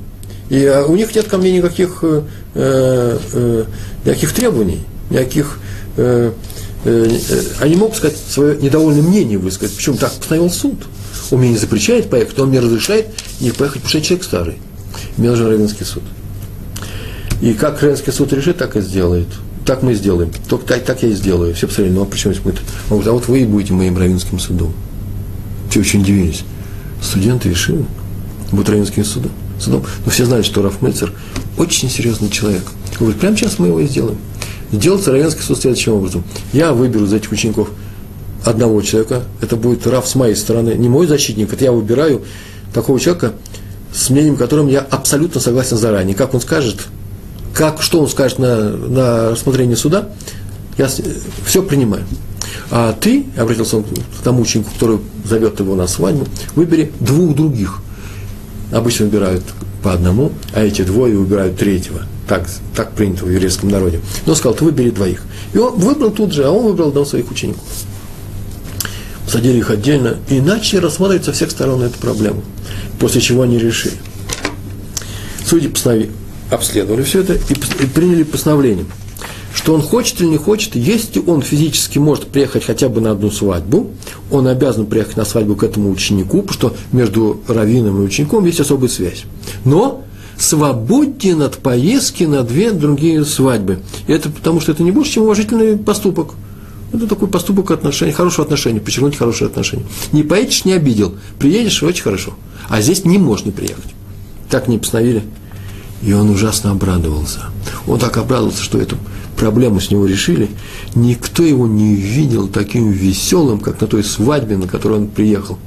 И а, у них нет ко мне никаких, э, э, никаких требований, никаких... Э, э, э, они могут сказать свое недовольное мнение высказать. Почему так постановил суд? Он мне не запрещает поехать, он мне разрешает не поехать, потому что я человек старый. Мне нужен Равенский суд. И как Равенский суд решит, так и сделает. Так мы и сделаем. Только так, так я и сделаю. Все посмотрели, ну а почему мы Он а вот вы и будете моим равенским судом. Все очень удивились. Студенты решили, будут равенским судом. судом. Но все знают, что Раф Мельцер очень серьезный человек. Он говорит, прямо сейчас мы его и сделаем. Сделается равенский суд следующим образом. Я выберу из этих учеников одного человека, это будет Раф с моей стороны, не мой защитник, это я выбираю такого человека, с мнением которым я абсолютно согласен заранее. Как он скажет, как, что он скажет на, на рассмотрение суда, я все принимаю. А ты, обратился он к тому ученику, который зовет его на свадьбу, выбери двух других. Обычно выбирают по одному, а эти двое выбирают третьего. Так, так принято в еврейском народе. Но сказал, ты выбери двоих. И он выбрал тут же, а он выбрал одного своих учеников. Садили их отдельно и начали рассматривать со всех сторон эту проблему. После чего они решили. Судьи постановили, обследовали все это и, приняли постановление, что он хочет или не хочет, если он физически может приехать хотя бы на одну свадьбу, он обязан приехать на свадьбу к этому ученику, потому что между раввином и учеником есть особая связь. Но свободен от поездки на две другие свадьбы. И это потому, что это не больше, чем уважительный поступок. Это такой поступок отношений, хорошего отношения, подчеркнуть хорошие отношения. Не поедешь, не обидел. Приедешь, очень хорошо. А здесь не можешь не приехать. Так не постановили и он ужасно обрадовался. Он так обрадовался, что эту проблему с него решили. Никто его не видел таким веселым, как на той свадьбе, на которой он приехал.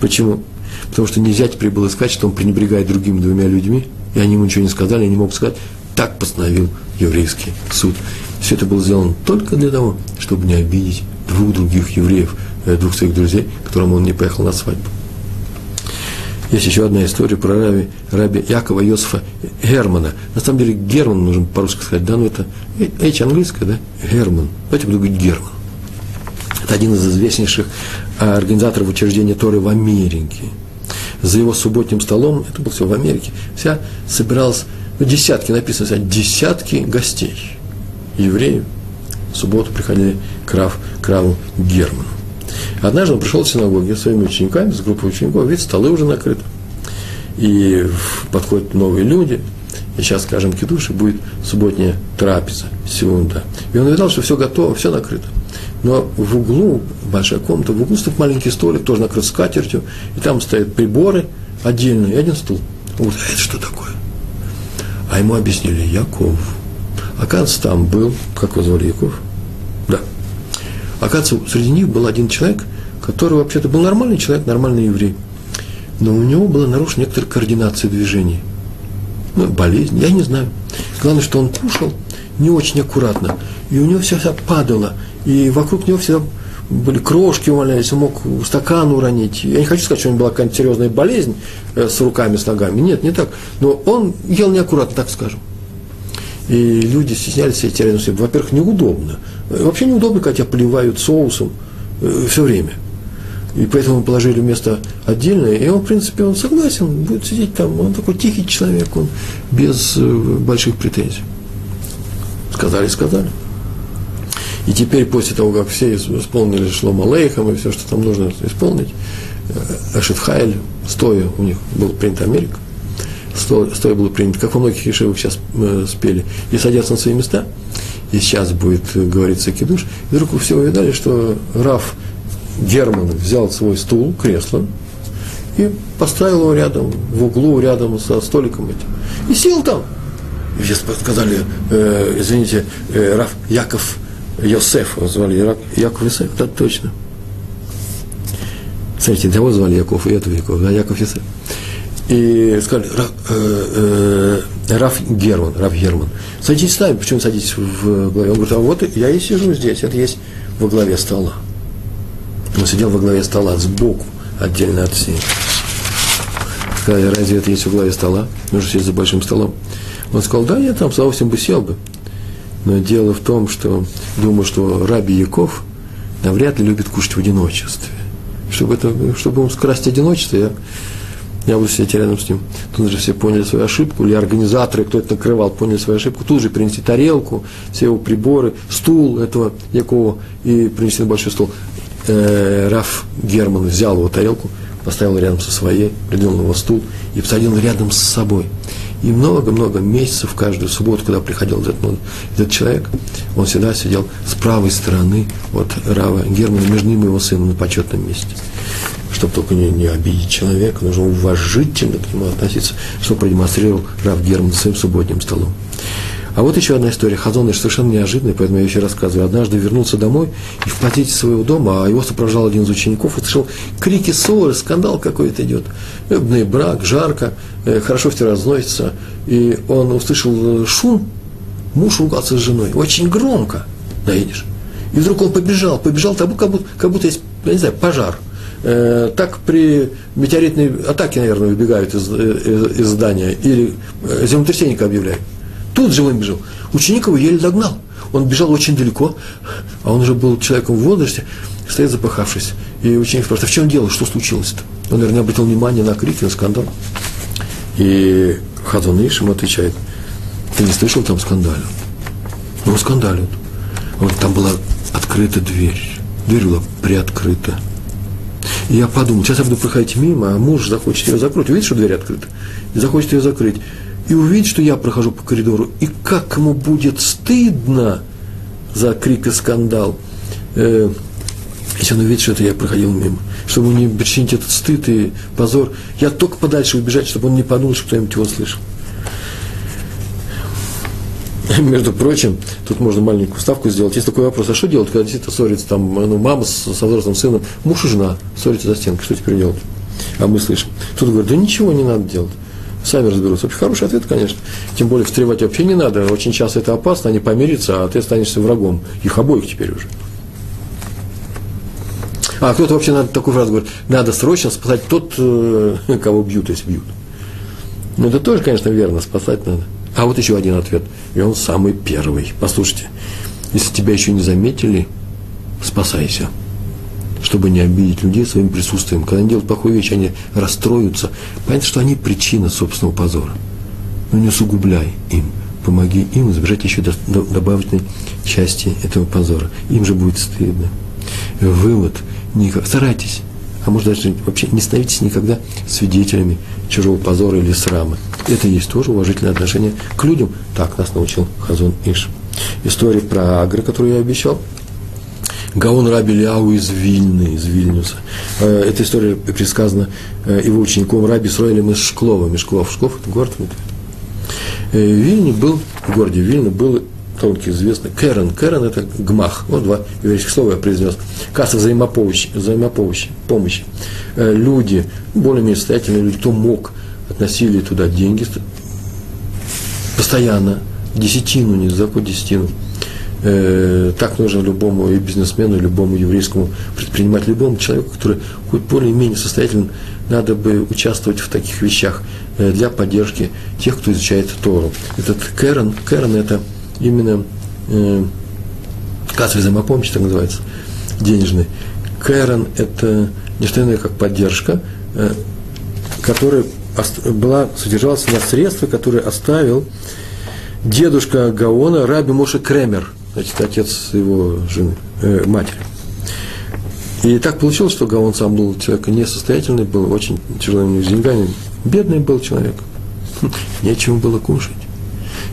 Почему? Потому что нельзя теперь было сказать, что он пренебрегает другими двумя людьми, и они ему ничего не сказали, они могут сказать, так постановил еврейский суд. Все это было сделано только для того, чтобы не обидеть двух других евреев, э, двух своих друзей, которым он не поехал на свадьбу. Есть еще одна история про раби, раби Якова Йосифа Германа. На самом деле Герман нужно по-русски сказать, да, ну это H английское, да, Герман. Давайте буду говорить Герман. Это один из известнейших а, организаторов учреждения Торы в Америке. За его субботним столом, это было все в Америке, вся собиралась, ну, десятки, написано, вся, десятки гостей, евреев. В субботу приходили к, Рав, к Раву Герману. Однажды он пришел в синагогу с своими учениками, с группой учеников, видит, столы уже накрыты. И подходят новые люди, и сейчас, скажем, кидуш, и будет субботняя трапеза, секунда. И он видал, что все готово, все накрыто. Но в углу, большая комната, в углу стоит маленький столик, тоже накрыт скатертью, и там стоят приборы отдельно, и один стул. Он говорит, это что такое? А ему объяснили, Яков. Оказывается, там был, как его звали, Яков? Да, Оказывается, среди них был один человек, который вообще-то был нормальный человек, нормальный еврей. Но у него была нарушена некоторая координация движений. Ну, болезнь, я не знаю. Главное, что он кушал не очень аккуратно. И у него все падало. И вокруг него всегда были крошки валялись, он мог стакан уронить. Я не хочу сказать, что у него была какая-то серьезная болезнь э, с руками, с ногами. Нет, не так. Но он ел неаккуратно, так скажем. И люди стеснялись эти рядом с Во-первых, неудобно. Вообще неудобно, когда тебя поливают соусом э, все время. И поэтому положили место отдельное. И он, в принципе, он согласен, будет сидеть там. Он такой тихий человек, он без э, больших претензий. Сказали, сказали. И теперь, после того, как все исполнили Шлома Лейхам и все, что там нужно исполнить, Ашифхайль, стоя у них был принят Америка, стоя было принято, как во многих ешивах сейчас э, спели, и садятся на свои места, и сейчас будет говориться кидуш, и вдруг все увидали, что Раф Герман взял свой стул, кресло, и поставил его рядом, в углу, рядом со столиком этим, и сел там. И все сказали, э, извините, э, Раф Яков Йосеф, его звали Яков Йосеф, да, точно. Смотрите, того звали Яков, и этого Яков, да, Яков Йосеф и сказали, Раф, э, э, Раф Герман, Раф Герман, садитесь с нами, почему садитесь в главе? Он говорит, а вот я и сижу здесь, это есть во главе стола. Он сидел во главе стола сбоку, отдельно от всех. Сказали, разве это есть во главе стола? Нужно сесть за большим столом. Он сказал, да, я там с удовольствием бы сел бы. Но дело в том, что думаю, что Раби Яков навряд ли любит кушать в одиночестве. Чтобы, это, чтобы ему скрасть одиночество, я я буду сидеть рядом с ним. Тут же все поняли свою ошибку, или организаторы, кто это накрывал, поняли свою ошибку. Тут же принесли тарелку, все его приборы, стул этого Якова, и принесли большой стол. Э, Раф Герман взял его тарелку, поставил рядом со своей, придвинул его стул и посадил рядом с собой. И много-много месяцев каждую субботу, когда приходил этот, ну, этот человек, он всегда сидел с правой стороны от Рава Германа, между ним и его сыном на почетном месте чтобы только не, не обидеть человека, нужно уважительно к нему относиться, что продемонстрировал Рав Герман своим субботним столом. А вот еще одна история. Хазон совершенно неожиданная, поэтому я еще рассказываю. Однажды вернулся домой и в подъезде своего дома, а его сопровождал один из учеников, услышал крики ссоры, скандал какой-то идет. Эбный брак, жарко, э, хорошо все разносится. И он услышал э, шум, муж ругался с женой, очень громко, наедешь. И вдруг он побежал, побежал, как будто, как будто есть, я не знаю, пожар – Э, так при метеоритной атаке, наверное, выбегают из, из, из здания или землетрясение объявляют. Тут же он бежал. Ученик его еле догнал. Он бежал очень далеко, а он уже был человеком в возрасте, стоит запахавшись. И ученик спрашивает, а в чем дело, что случилось-то? Он, наверное, обратил внимание на крики, на скандал. И Хазон Иш ему отвечает, ты не слышал там скандалю? Ну, скандалят. Вот там была открыта дверь. Дверь была приоткрыта. И я подумал, сейчас я буду проходить мимо, а муж захочет ее закрыть. Увидит, что дверь открыта, и захочет ее закрыть. И увидит, что я прохожу по коридору, и как ему будет стыдно за крик и скандал, э, если он увидит, что это я проходил мимо. Чтобы не причинить этот стыд и позор, я только подальше убежать, чтобы он не подумал, что кто-нибудь его слышал. Между прочим, тут можно маленькую ставку сделать. Есть такой вопрос, а что делать, когда действительно ссорится там, ну, мама с, со взрослым сыном, муж и жена ссорятся за стенкой, что теперь делать? А мы слышим. Тут говорят, да ничего не надо делать. Сами разберутся. Вообще хороший ответ, конечно. Тем более встревать вообще не надо. Очень часто это опасно, они помирятся, а ты останешься врагом. Их обоих теперь уже. А кто-то вообще надо такую фразу говорит, надо срочно спасать тот, э, кого бьют, если бьют. Ну, это тоже, конечно, верно, спасать надо. А вот еще один ответ, и он самый первый. Послушайте, если тебя еще не заметили, спасайся, чтобы не обидеть людей своим присутствием. Когда они делают плохую вещь, они расстроятся. Понятно, что они причина собственного позора. Но не усугубляй им. Помоги им избежать еще добавочной части этого позора. Им же будет стыдно. Вывод. Никак. Старайтесь а может даже вообще не становитесь никогда свидетелями чужого позора или срама. Это есть тоже уважительное отношение к людям. Так нас научил Хазон Иш. История про Агры, которую я обещал. Гаон Раби Ляу из Вильны, из Вильнюса. Э, эта история предсказана э, его учеником Раби Сроилем из Шклова. Мешклов. Шклов – это город. Э, в Вильне был, в городе Вильна был тонкий известный, Керен. Керен – это гмах. Вот два еврейских слова я произнес. Касса взаимопомощи. взаимопомощи помощи. Э, люди, более-менее состоятельные люди, кто мог, относили туда деньги постоянно, десятину, не закон десятину. Э, так нужно любому и бизнесмену, и любому еврейскому предпринимателю, любому человеку, который хоть более-менее состоятельный, надо бы участвовать в таких вещах э, для поддержки тех, кто изучает Тору. Этот Керен, Керен это – именно э, касса взаимопомощи, так называется, денежный. Кэрон – это не что иное, как поддержка, э, которая была, содержалась на средства, которые оставил дедушка Гаона Раби Моше Кремер. Значит, отец его жены, э, матери. И так получилось, что Гаон сам был человек несостоятельный, был очень тяжелым с деньгами, бедный был человек, нечем было кушать.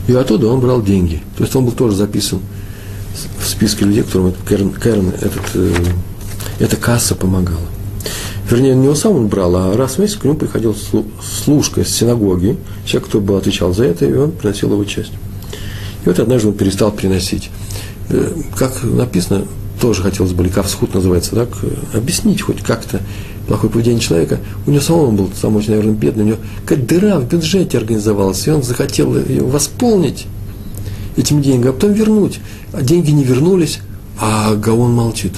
И оттуда он брал деньги. То есть он был тоже записан в списке людей, которым Керн, Керн этот, э, эта касса помогала. Вернее, не он сам он брал, а раз в месяц к нему приходил служка из синагоги, человек, кто был отвечал за это, и он приносил его часть. И вот однажды он перестал приносить. Э, как написано, тоже хотелось бы, Ликавсхуд называется, так, объяснить хоть как-то плохое поведение человека. У него самого он был сам очень, наверное, бедный, у него какая дыра в бюджете организовалась, и он захотел ее восполнить этим деньгами, а потом вернуть. А деньги не вернулись, а Гаон молчит.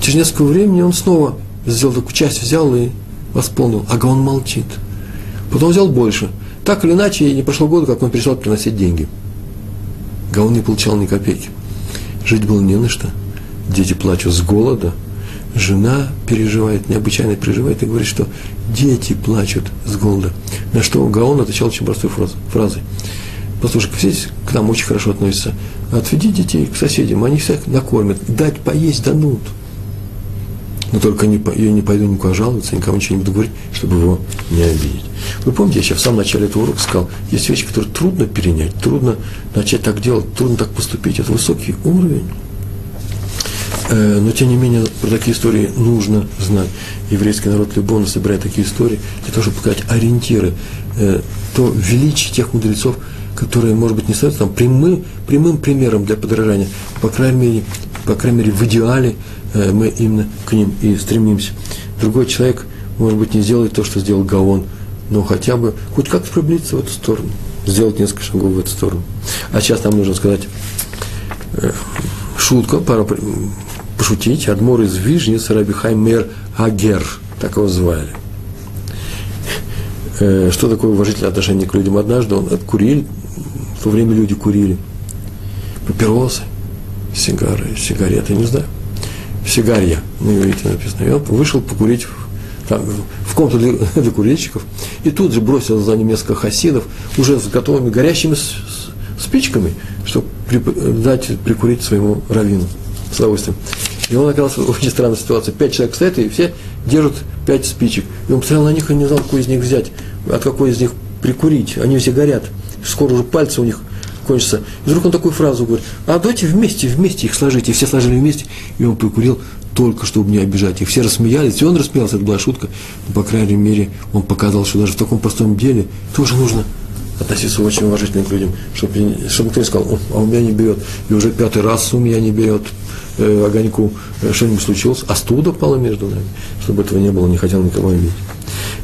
Через несколько времени он снова сделал такую часть, взял и восполнил, а Гаон молчит. Потом взял больше. Так или иначе, не прошло года, как он перестал приносить деньги. Гаон не получал ни копейки. Жить было не на что. Дети плачут с голода. Жена переживает, необычайно переживает и говорит, что дети плачут с голода. На что Гаон отвечал очень простой фразой. Послушай, здесь к нам очень хорошо относятся. Отведи детей к соседям, они всех накормят. Дать поесть дадут. Но только не, я не пойду никуда жаловаться, никому ничего не буду говорить, чтобы его не обидеть. Вы помните, я сейчас в самом начале этого урока сказал, есть вещи, которые трудно перенять, трудно начать так делать, трудно так поступить. Это высокий уровень. Э, но, тем не менее, про такие истории нужно знать. Еврейский народ любовно собирает такие истории для того, чтобы показать ориентиры, э, то величие тех мудрецов, которые, может быть, не становятся там прямым, прямым примером для подражания, по крайней мере, по крайней мере, в идеале э, мы именно к ним и стремимся. Другой человек, может быть, не сделает то, что сделал Гаон, но хотя бы хоть как-то приблизиться в эту сторону, сделать несколько шагов в эту сторону. А сейчас нам нужно сказать э, шутка, пора пошутить. Адмор из Вижницы, Раби Хаймер Агер, так его звали. Э, что такое уважительное отношение к людям? Однажды он курил, в то время люди курили папиросы, сигары, сигареты, не знаю, сигарья, на иврите написано. И он вышел покурить там, в комнату для, для курильщиков, и тут же бросил за ним несколько хасидов, уже с готовыми горящими с, с, спичками, чтобы при, дать прикурить своему раввину с удовольствием. И он оказался в очень странной ситуации. Пять человек стоят, и все держат пять спичек. И он посмотрел на них и не знал, какой из них взять, от какой из них прикурить. Они все горят. Скоро уже пальцы у них кончится. И вдруг он такую фразу говорит, а давайте вместе, вместе их сложите. И все сложили вместе, и он прикурил только чтобы не обижать их. Все рассмеялись, и он рассмеялся, это была шутка. Но, по крайней мере, он показал, что даже в таком простом деле тоже нужно относиться очень уважительно к людям, чтобы, чтобы никто не сказал, а у меня не берет, и уже пятый раз у меня не берет э, огоньку, э, что-нибудь случилось, а студа пала между нами, чтобы этого не было, не хотел никого иметь.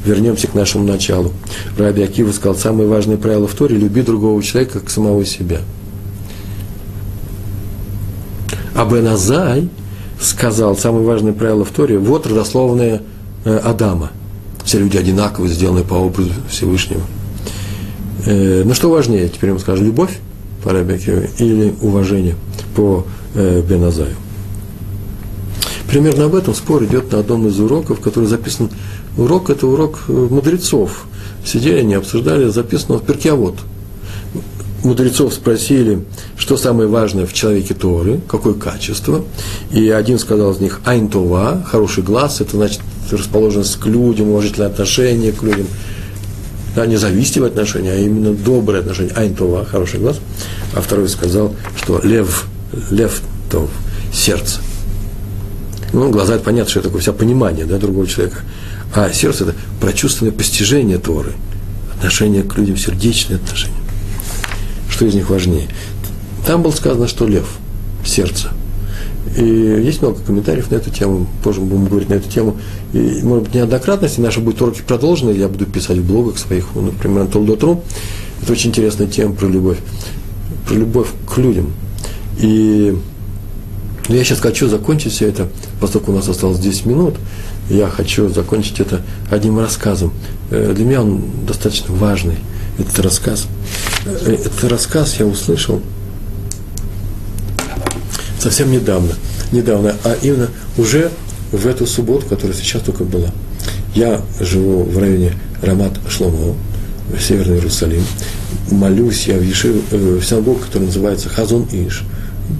Вернемся к нашему началу. Раби Акива сказал, самое важное правило в Торе – люби другого человека, как самого себя. А Беназай сказал, самое важное правило в Торе – вот родословное э, Адама. Все люди одинаковые, сделаны по образу Всевышнего. Э, ну что важнее, теперь мы скажем, любовь по Раби Акиве или уважение по э, Беназаю? Примерно об этом спор идет на одном из уроков, который записан Урок – это урок э, мудрецов. Сидели они, обсуждали, записано в Перкиавод. Мудрецов спросили, что самое важное в человеке Торы, какое качество. И один сказал из них «Айнтова», хороший глаз, это значит расположенность к людям, уважительное отношение к людям. Да, не завистливое отношение, а именно доброе отношение. Айнтова, хороший глаз. А второй сказал, что лев, лев тов, сердце. Ну, глаза, это понятно, что это такое вся понимание да, другого человека. А сердце – это прочувственное постижение Торы, отношение к людям, сердечные отношения. Что из них важнее? Там было сказано, что лев, сердце. И есть много комментариев на эту тему, позже мы будем говорить на эту тему. И, может быть, неоднократно, если наши будут уроки продолжены, я буду писать в блогах своих, например, на Толдотру. Это очень интересная тема про любовь. Про любовь к людям. И я сейчас хочу закончить все это, поскольку у нас осталось 10 минут, я хочу закончить это одним рассказом. Э, для меня он достаточно важный, этот рассказ. Э, этот рассказ я услышал совсем недавно. Недавно, а именно уже в эту субботу, которая сейчас только была. Я живу в районе Рамат Шломо, Северный Иерусалим. Молюсь я в, Ешив, э, в синагогу, которая называется Хазон Иш –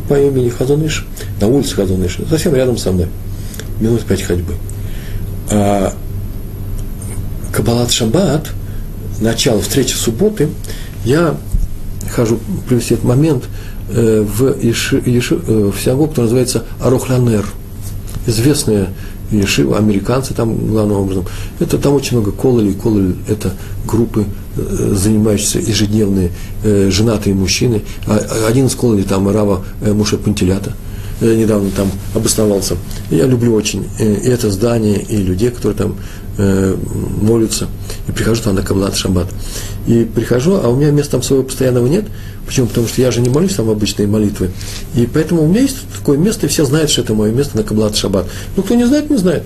по имени Хазуныш, на улице Хазуныш, совсем рядом со мной, минут пять ходьбы. А Кабалат Шаббат, начало встречи субботы, я хожу привести этот момент э, в, Иши, Иши, э, в синагогу, которая называется Арохлянер. Известная Ешива, американцы там главным образом. Это там очень много кололи. Кололи – это группы, э, занимающиеся ежедневные женатые мужчины. А, один из кололи там Рава Муша Пантелята недавно там обосновался. Я люблю очень и это здание, и людей, которые там молятся. И прихожу там на Каблат Шаббат. И прихожу, а у меня места там своего постоянного нет. Почему? Потому что я же не молюсь там обычные молитвы. И поэтому у меня есть такое место, и все знают, что это мое место на Каблат Шаббат. Ну, кто не знает, не знает.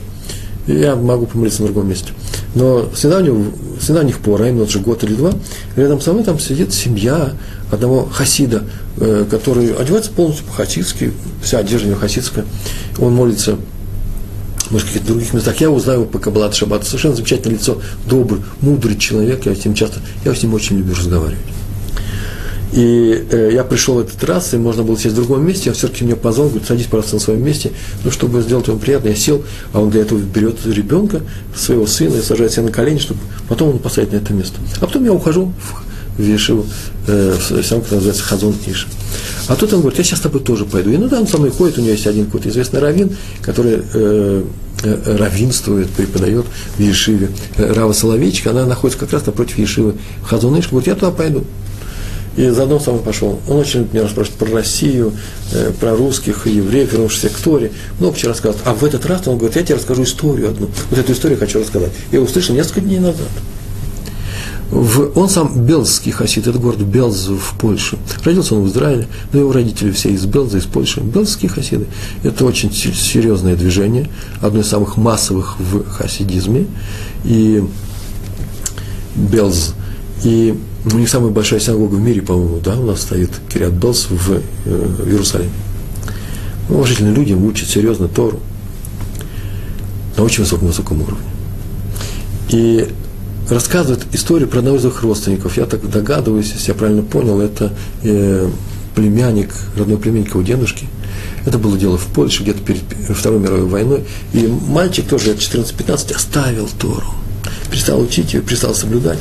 Я могу помолиться на другом месте. Но с недавних, с недавних пор, а именно уже год или два, рядом со мной там сидит семья одного хасида, э, который одевается полностью по-хасидски, вся одежда у него хасидская. Он молится может, в каких-то других местах. Я узнаю его по Каббалат Шаббат. Совершенно замечательное лицо, добрый, мудрый человек. Я с ним часто, я с ним очень люблю разговаривать. И э, я пришел в этот раз, и можно было сесть в другом месте, он все-таки мне позвал, говорит, садись, пожалуйста, на своем месте. Ну, чтобы сделать ему приятно, я сел, а он для этого берет ребенка, своего сына, и сажает себя на колени, чтобы потом он посадить на это место. А потом я ухожу в Ешиву, э, в сам, который называется Хазон Иш. А тут он говорит, я сейчас с тобой тоже пойду. И ну да, он со мной ходит, у него есть один какой-то известный раввин, который э, э, раввинствует, преподает в Ешиве. Э, Рава Соловейчик, она находится как раз напротив Ешивы Хазон Иш, говорит, я туда пойду. И заодно сам пошел. Он очень меня спрашивает про Россию, э, про русских, евреев, вернувшихся к Торе. Много чего рассказывает. А в этот раз он говорит, я тебе расскажу историю одну. Вот эту историю хочу рассказать. Я услышал несколько дней назад. В, он сам белзский хасид, это город Белз в Польше. Родился он в Израиле, но его родители все из Белза, из Польши. Белзские хасиды. Это очень серьезное движение, одно из самых массовых в хасидизме. И Белз. И у них самая большая синагога в мире, по-моему, да, у нас стоит Кириат Белз в, э, в Иерусалиме. Уважительные люди учат серьезно Тору на очень высоком-высоком уровне. И рассказывает историю про одного из их родственников. Я так догадываюсь, если я правильно понял, это э, племянник, родной племянник его дедушки. Это было дело в Польше, где-то перед Второй мировой войной. И мальчик тоже лет 14-15 оставил Тору. Перестал учить ее, перестал соблюдать.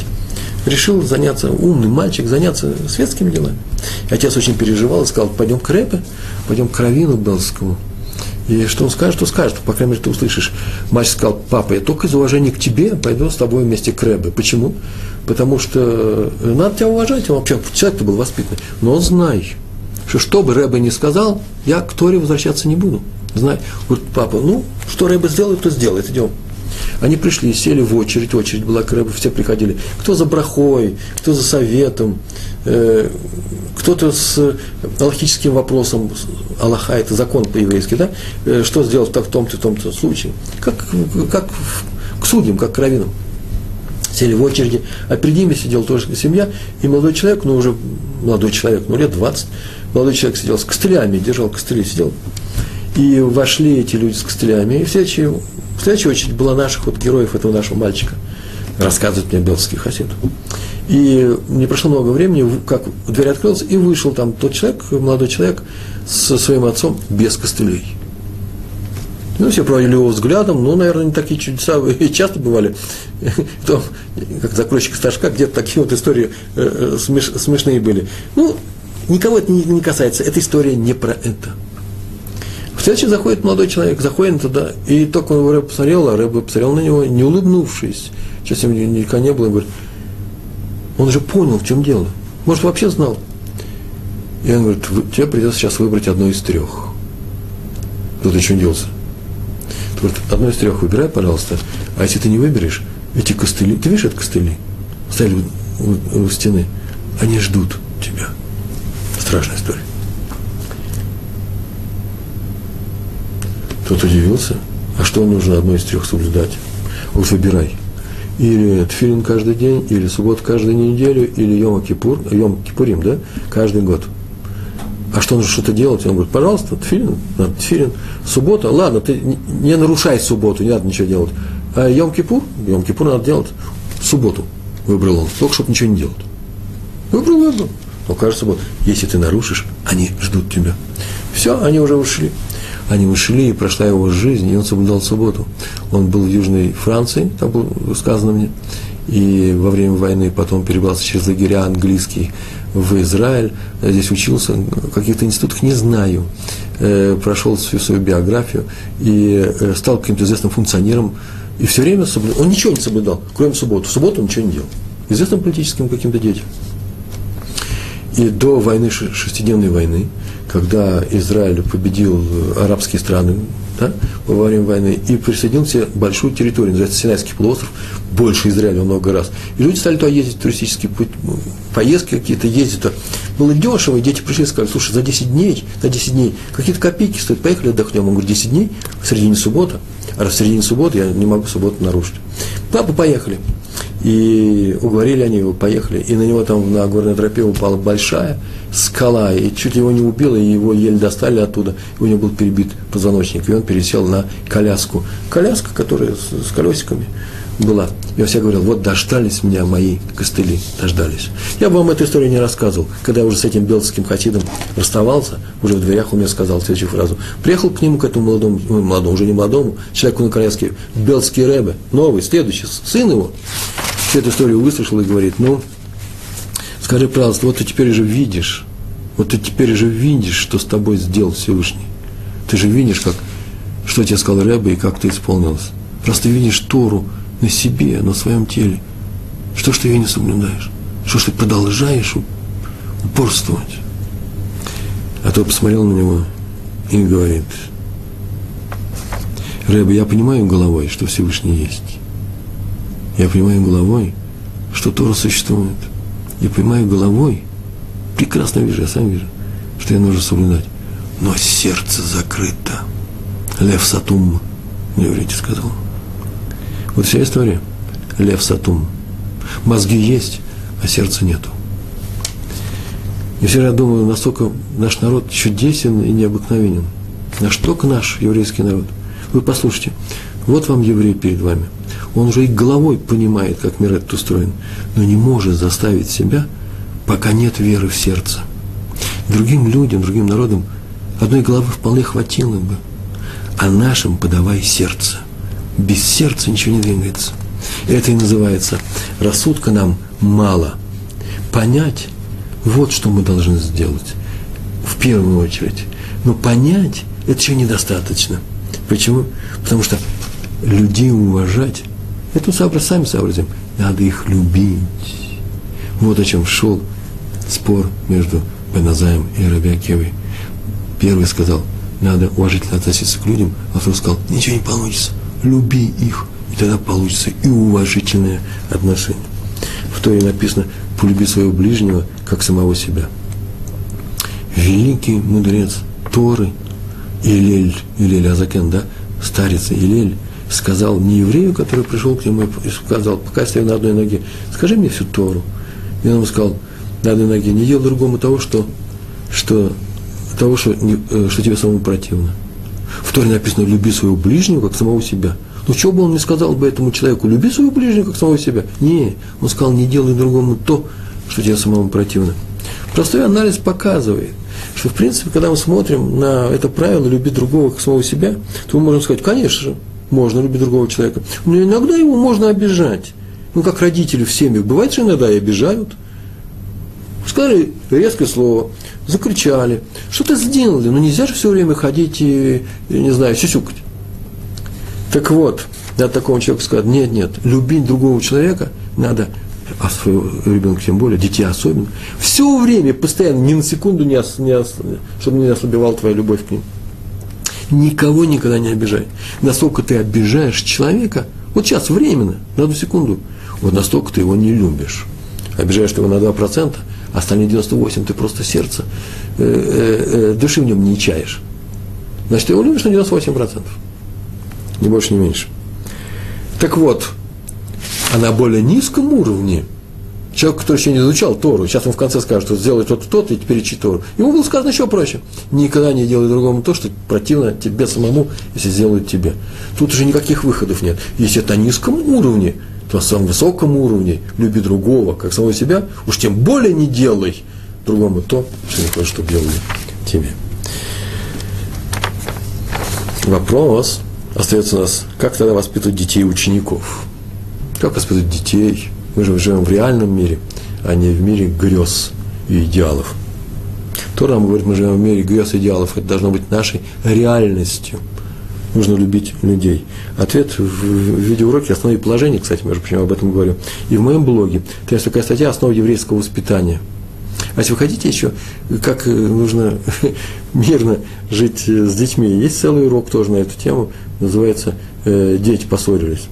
Решил заняться, умный мальчик, заняться светскими делами. И отец очень переживал и сказал, пойдем к Рэпе, пойдем к Равину Белскому – и что он скажет, то скажет. По крайней мере, ты услышишь. Мальчик сказал, папа, я только из уважения к тебе пойду с тобой вместе к Рэбе. Почему? Потому что надо тебя уважать. Он вообще человек-то был воспитанный. Но знай, что что бы Рэбе не сказал, я к Торе возвращаться не буду. Знай. Говорит, папа, ну, что Рэбе сделает, то сделает. Идем. Они пришли, сели в очередь, очередь была к Рэбе, все приходили. Кто за брахой, кто за советом, э, кто-то с аллахическим вопросом, Аллаха – это закон по-еврейски, да, э, что сделать в том-то, том-то случае, как, как к судьям, как к раввинам. Сели в очереди, а перед ними сидела тоже семья, и молодой человек, ну уже молодой человек, ну лет 20, молодой человек сидел с костылями, держал костыли, сидел. И вошли эти люди с костылями, и в следующую, в следующую очередь была наших вот героев этого нашего мальчика, рассказывает мне Белский хасид. И не прошло много времени, как дверь открылась, и вышел там тот человек, молодой человек, со своим отцом без костылей. Ну, все проводили его взглядом, ну, наверное, не такие чудеса и часто бывали. То, как закройщик стажка, где-то такие вот истории э, э, смеш, смешные были. Ну, никого это не касается, эта история не про это. В следующий заходит молодой человек, заходит туда, и только он Рэб посмотрел, а Рэб посмотрел на него, не улыбнувшись. Сейчас ему никогда не было, и говорит, он уже понял, в чем дело. Может, вообще знал. И он говорит, тебе придется сейчас выбрать одно из трех. Тут еще не делся. Говорит, одно из трех выбирай, пожалуйста. А если ты не выберешь, эти костыли, ты видишь, это костыли, стояли у, у, у стены, они ждут тебя. Страшная история. Тот удивился, а что нужно одно из трех соблюдать? Вот выбирай или тфилин каждый день, или суббот каждую неделю, или Йом Кипур, Йом Кипурим, да, каждый год. А что нужно что-то делать? Он говорит, пожалуйста, тфилин, надо тфилин. Суббота, ладно, ты не нарушай субботу, не надо ничего делать. А Йом Кипур, Йом Кипур надо делать субботу, выбрал он, только чтобы ничего не делать. Выбрал, выбрал. Но кажется, вот, если ты нарушишь, они ждут тебя. Все, они уже ушли. Они ушли, и прошла его жизнь, и он соблюдал субботу. Он был в Южной Франции, так было сказано мне, и во время войны потом перебрался через лагеря английские в Израиль, здесь учился, в каких-то институтах, не знаю, э, прошел всю свою биографию и э, стал каким-то известным функционером, и все время соблюдал, он ничего не соблюдал, кроме субботы, в субботу он ничего не делал, известным политическим каким-то деятелем. И до войны, шестидневной войны, когда Израиль победил арабские страны да, во время войны и присоединил себе большую территорию, называется Синайский полуостров, больше Израиля много раз. И люди стали туда ездить, туристические поездки какие-то ездить. Туда. Было дешево, и дети пришли и сказали, слушай, за 10 дней, за 10 дней, какие-то копейки стоят, поехали отдохнем. Он говорит, 10 дней, в середине субботы, а в середине субботы я не могу субботу нарушить. Папа, поехали. И уговорили они его, поехали. И на него там на горной тропе упала большая скала, и чуть его не убило, и его еле достали оттуда. И у него был перебит позвоночник, и он пересел на коляску. Коляска, которая с, с колесиками была. Я все говорил, вот дождались меня мои костыли, дождались. Я бы вам эту историю не рассказывал. Когда я уже с этим белским хасидом расставался, уже в дверях он мне сказал следующую фразу. Приехал к нему, к этому молодому, ну, молодому, уже не молодому, человеку на коляске, белский рэбе, новый, следующий, сын его, всю эту историю выслушал и говорит, ну, скажи, пожалуйста, вот ты теперь уже видишь, вот ты теперь уже видишь, что с тобой сделал Всевышний. Ты же видишь, как, что тебе сказал Рэбе и как ты исполнилось. Просто видишь Тору на себе, на своем теле. Что ж ты ее не соблюдаешь? Что ж ты продолжаешь упорствовать? А то посмотрел на него и говорит, Рэбе, я понимаю головой, что Всевышний есть. Я понимаю головой, что Тора существует. Я понимаю головой, прекрасно вижу, я сам вижу, что я нужно соблюдать. Но сердце закрыто. Лев Сатум, на иврите сказал. Вот вся история. Лев Сатум. Мозги есть, а сердца нету. Я думаю, настолько наш народ чудесен и необыкновенен. Наш только наш еврейский народ. Вы послушайте, вот вам еврей перед вами – он уже и головой понимает, как мир этот устроен, но не может заставить себя, пока нет веры в сердце. Другим людям, другим народам одной головы вполне хватило бы, а нашим подавай сердце. Без сердца ничего не двигается. Это и называется рассудка нам мало. Понять, вот что мы должны сделать в первую очередь. Но понять это еще недостаточно. Почему? Потому что людей уважать это сами сообразим. Надо их любить. Вот о чем шел спор между Беназаем и Рабиакевой. Первый сказал, надо уважительно относиться к людям, а второй сказал, ничего не получится, люби их, и тогда получится и уважительное отношение. В Торе написано, полюби своего ближнего, как самого себя. Великий мудрец Торы, Илель, Илель Азакен, да, старец Илель, сказал не еврею, который пришел к нему и сказал, пока я стою на одной ноге, скажи мне всю Тору. И он ему сказал, на одной ноге, не делай другому того, что, что, того, что, не, э, что тебе самому противно. В Торе написано, люби своего ближнего, как самого себя. Ну, что бы он не сказал бы этому человеку, люби своего ближнего, как самого себя? Не, он сказал, не делай другому то, что тебе самому противно. Простой анализ показывает, что, в принципе, когда мы смотрим на это правило «люби другого, как самого себя», то мы можем сказать, конечно же, можно любить другого человека. Но иногда его можно обижать. Ну, как родители в семьях. Бывает, что иногда и обижают. Сказали резкое слово, закричали, что-то сделали. Но нельзя же все время ходить и, не знаю, сюсюкать. Так вот, надо такому человеку сказать, нет, нет, любить другого человека надо, а своего ребенка тем более, детей особенно, все время, постоянно, ни на секунду, не, не чтобы не ослабевала твоя любовь к ним никого никогда не обижай. Насколько ты обижаешь человека, вот сейчас временно, на одну секунду, вот настолько ты его не любишь. Обижаешь ты его на 2%, а остальные 98% ты просто сердце, э, э, э, души в нем не чаешь. Значит, ты его любишь на 98%. Ни больше, ни меньше. Так вот, а на более низком уровне – Человек, который еще не изучал Тору, сейчас он в конце скажет, что сделай тот тот и теперь учи Тору. Ему было сказано еще проще. Никогда не делай другому то, что противно тебе самому, если сделают тебе. Тут уже никаких выходов нет. Если это на низком уровне, то на самом высоком уровне люби другого, как самого себя, уж тем более не делай другому то, что не хочешь, чтобы делали тебе. Вопрос остается у нас, как тогда воспитывать детей учеников? Как воспитывать детей? Мы же живем в реальном мире, а не в мире грез и идеалов. Тора нам говорит, мы живем в мире грез и идеалов. Это должно быть нашей реальностью. Нужно любить людей. Ответ в видеоуроке «Основы положения», кстати, между прочим, об этом говорю. И в моем блоге. Там есть такая статья «Основа еврейского воспитания». А если вы хотите еще, как э, нужно мирно жить э, с детьми, есть целый урок тоже на эту тему, называется э, «Дети поссорились».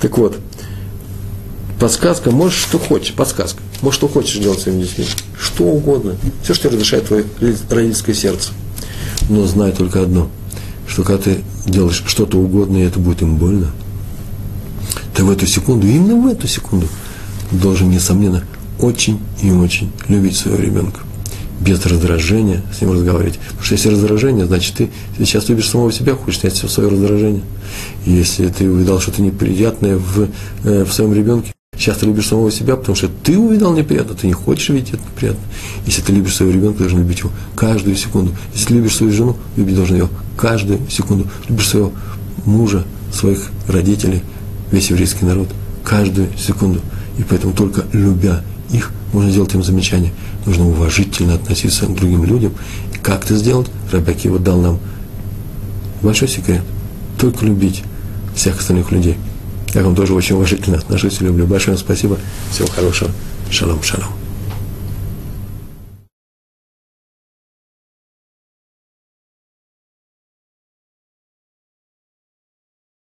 Так вот, подсказка, можешь что хочешь, подсказка, можешь что хочешь делать своими детьми, что угодно, все, что разрешает твое родительское сердце. Но знай только одно, что когда ты делаешь что-то угодное, и это будет им больно, ты в эту секунду, именно в эту секунду, должен, несомненно, очень и очень любить своего ребенка. Без раздражения с ним разговаривать. Потому что если раздражение, значит, ты сейчас любишь самого себя, хочешь снять все свое раздражение. Если ты увидал что-то неприятное в, э, в своем ребенке, сейчас ты любишь самого себя, потому что ты увидал неприятно, ты не хочешь видеть это неприятно. Если ты любишь своего ребенка, ты должен любить его каждую секунду. Если ты любишь свою жену, любить должен ее каждую секунду. Любишь своего мужа, своих родителей, весь еврейский народ, каждую секунду. И поэтому только любя их, можно сделать им замечание. Нужно уважительно относиться к другим людям. И как это сделать? Рабаки вот дал нам большой секрет. Только любить всех остальных людей. Я к вам тоже очень уважительно отношусь и люблю. Большое вам спасибо. Всего хорошего. Шалом, шалом.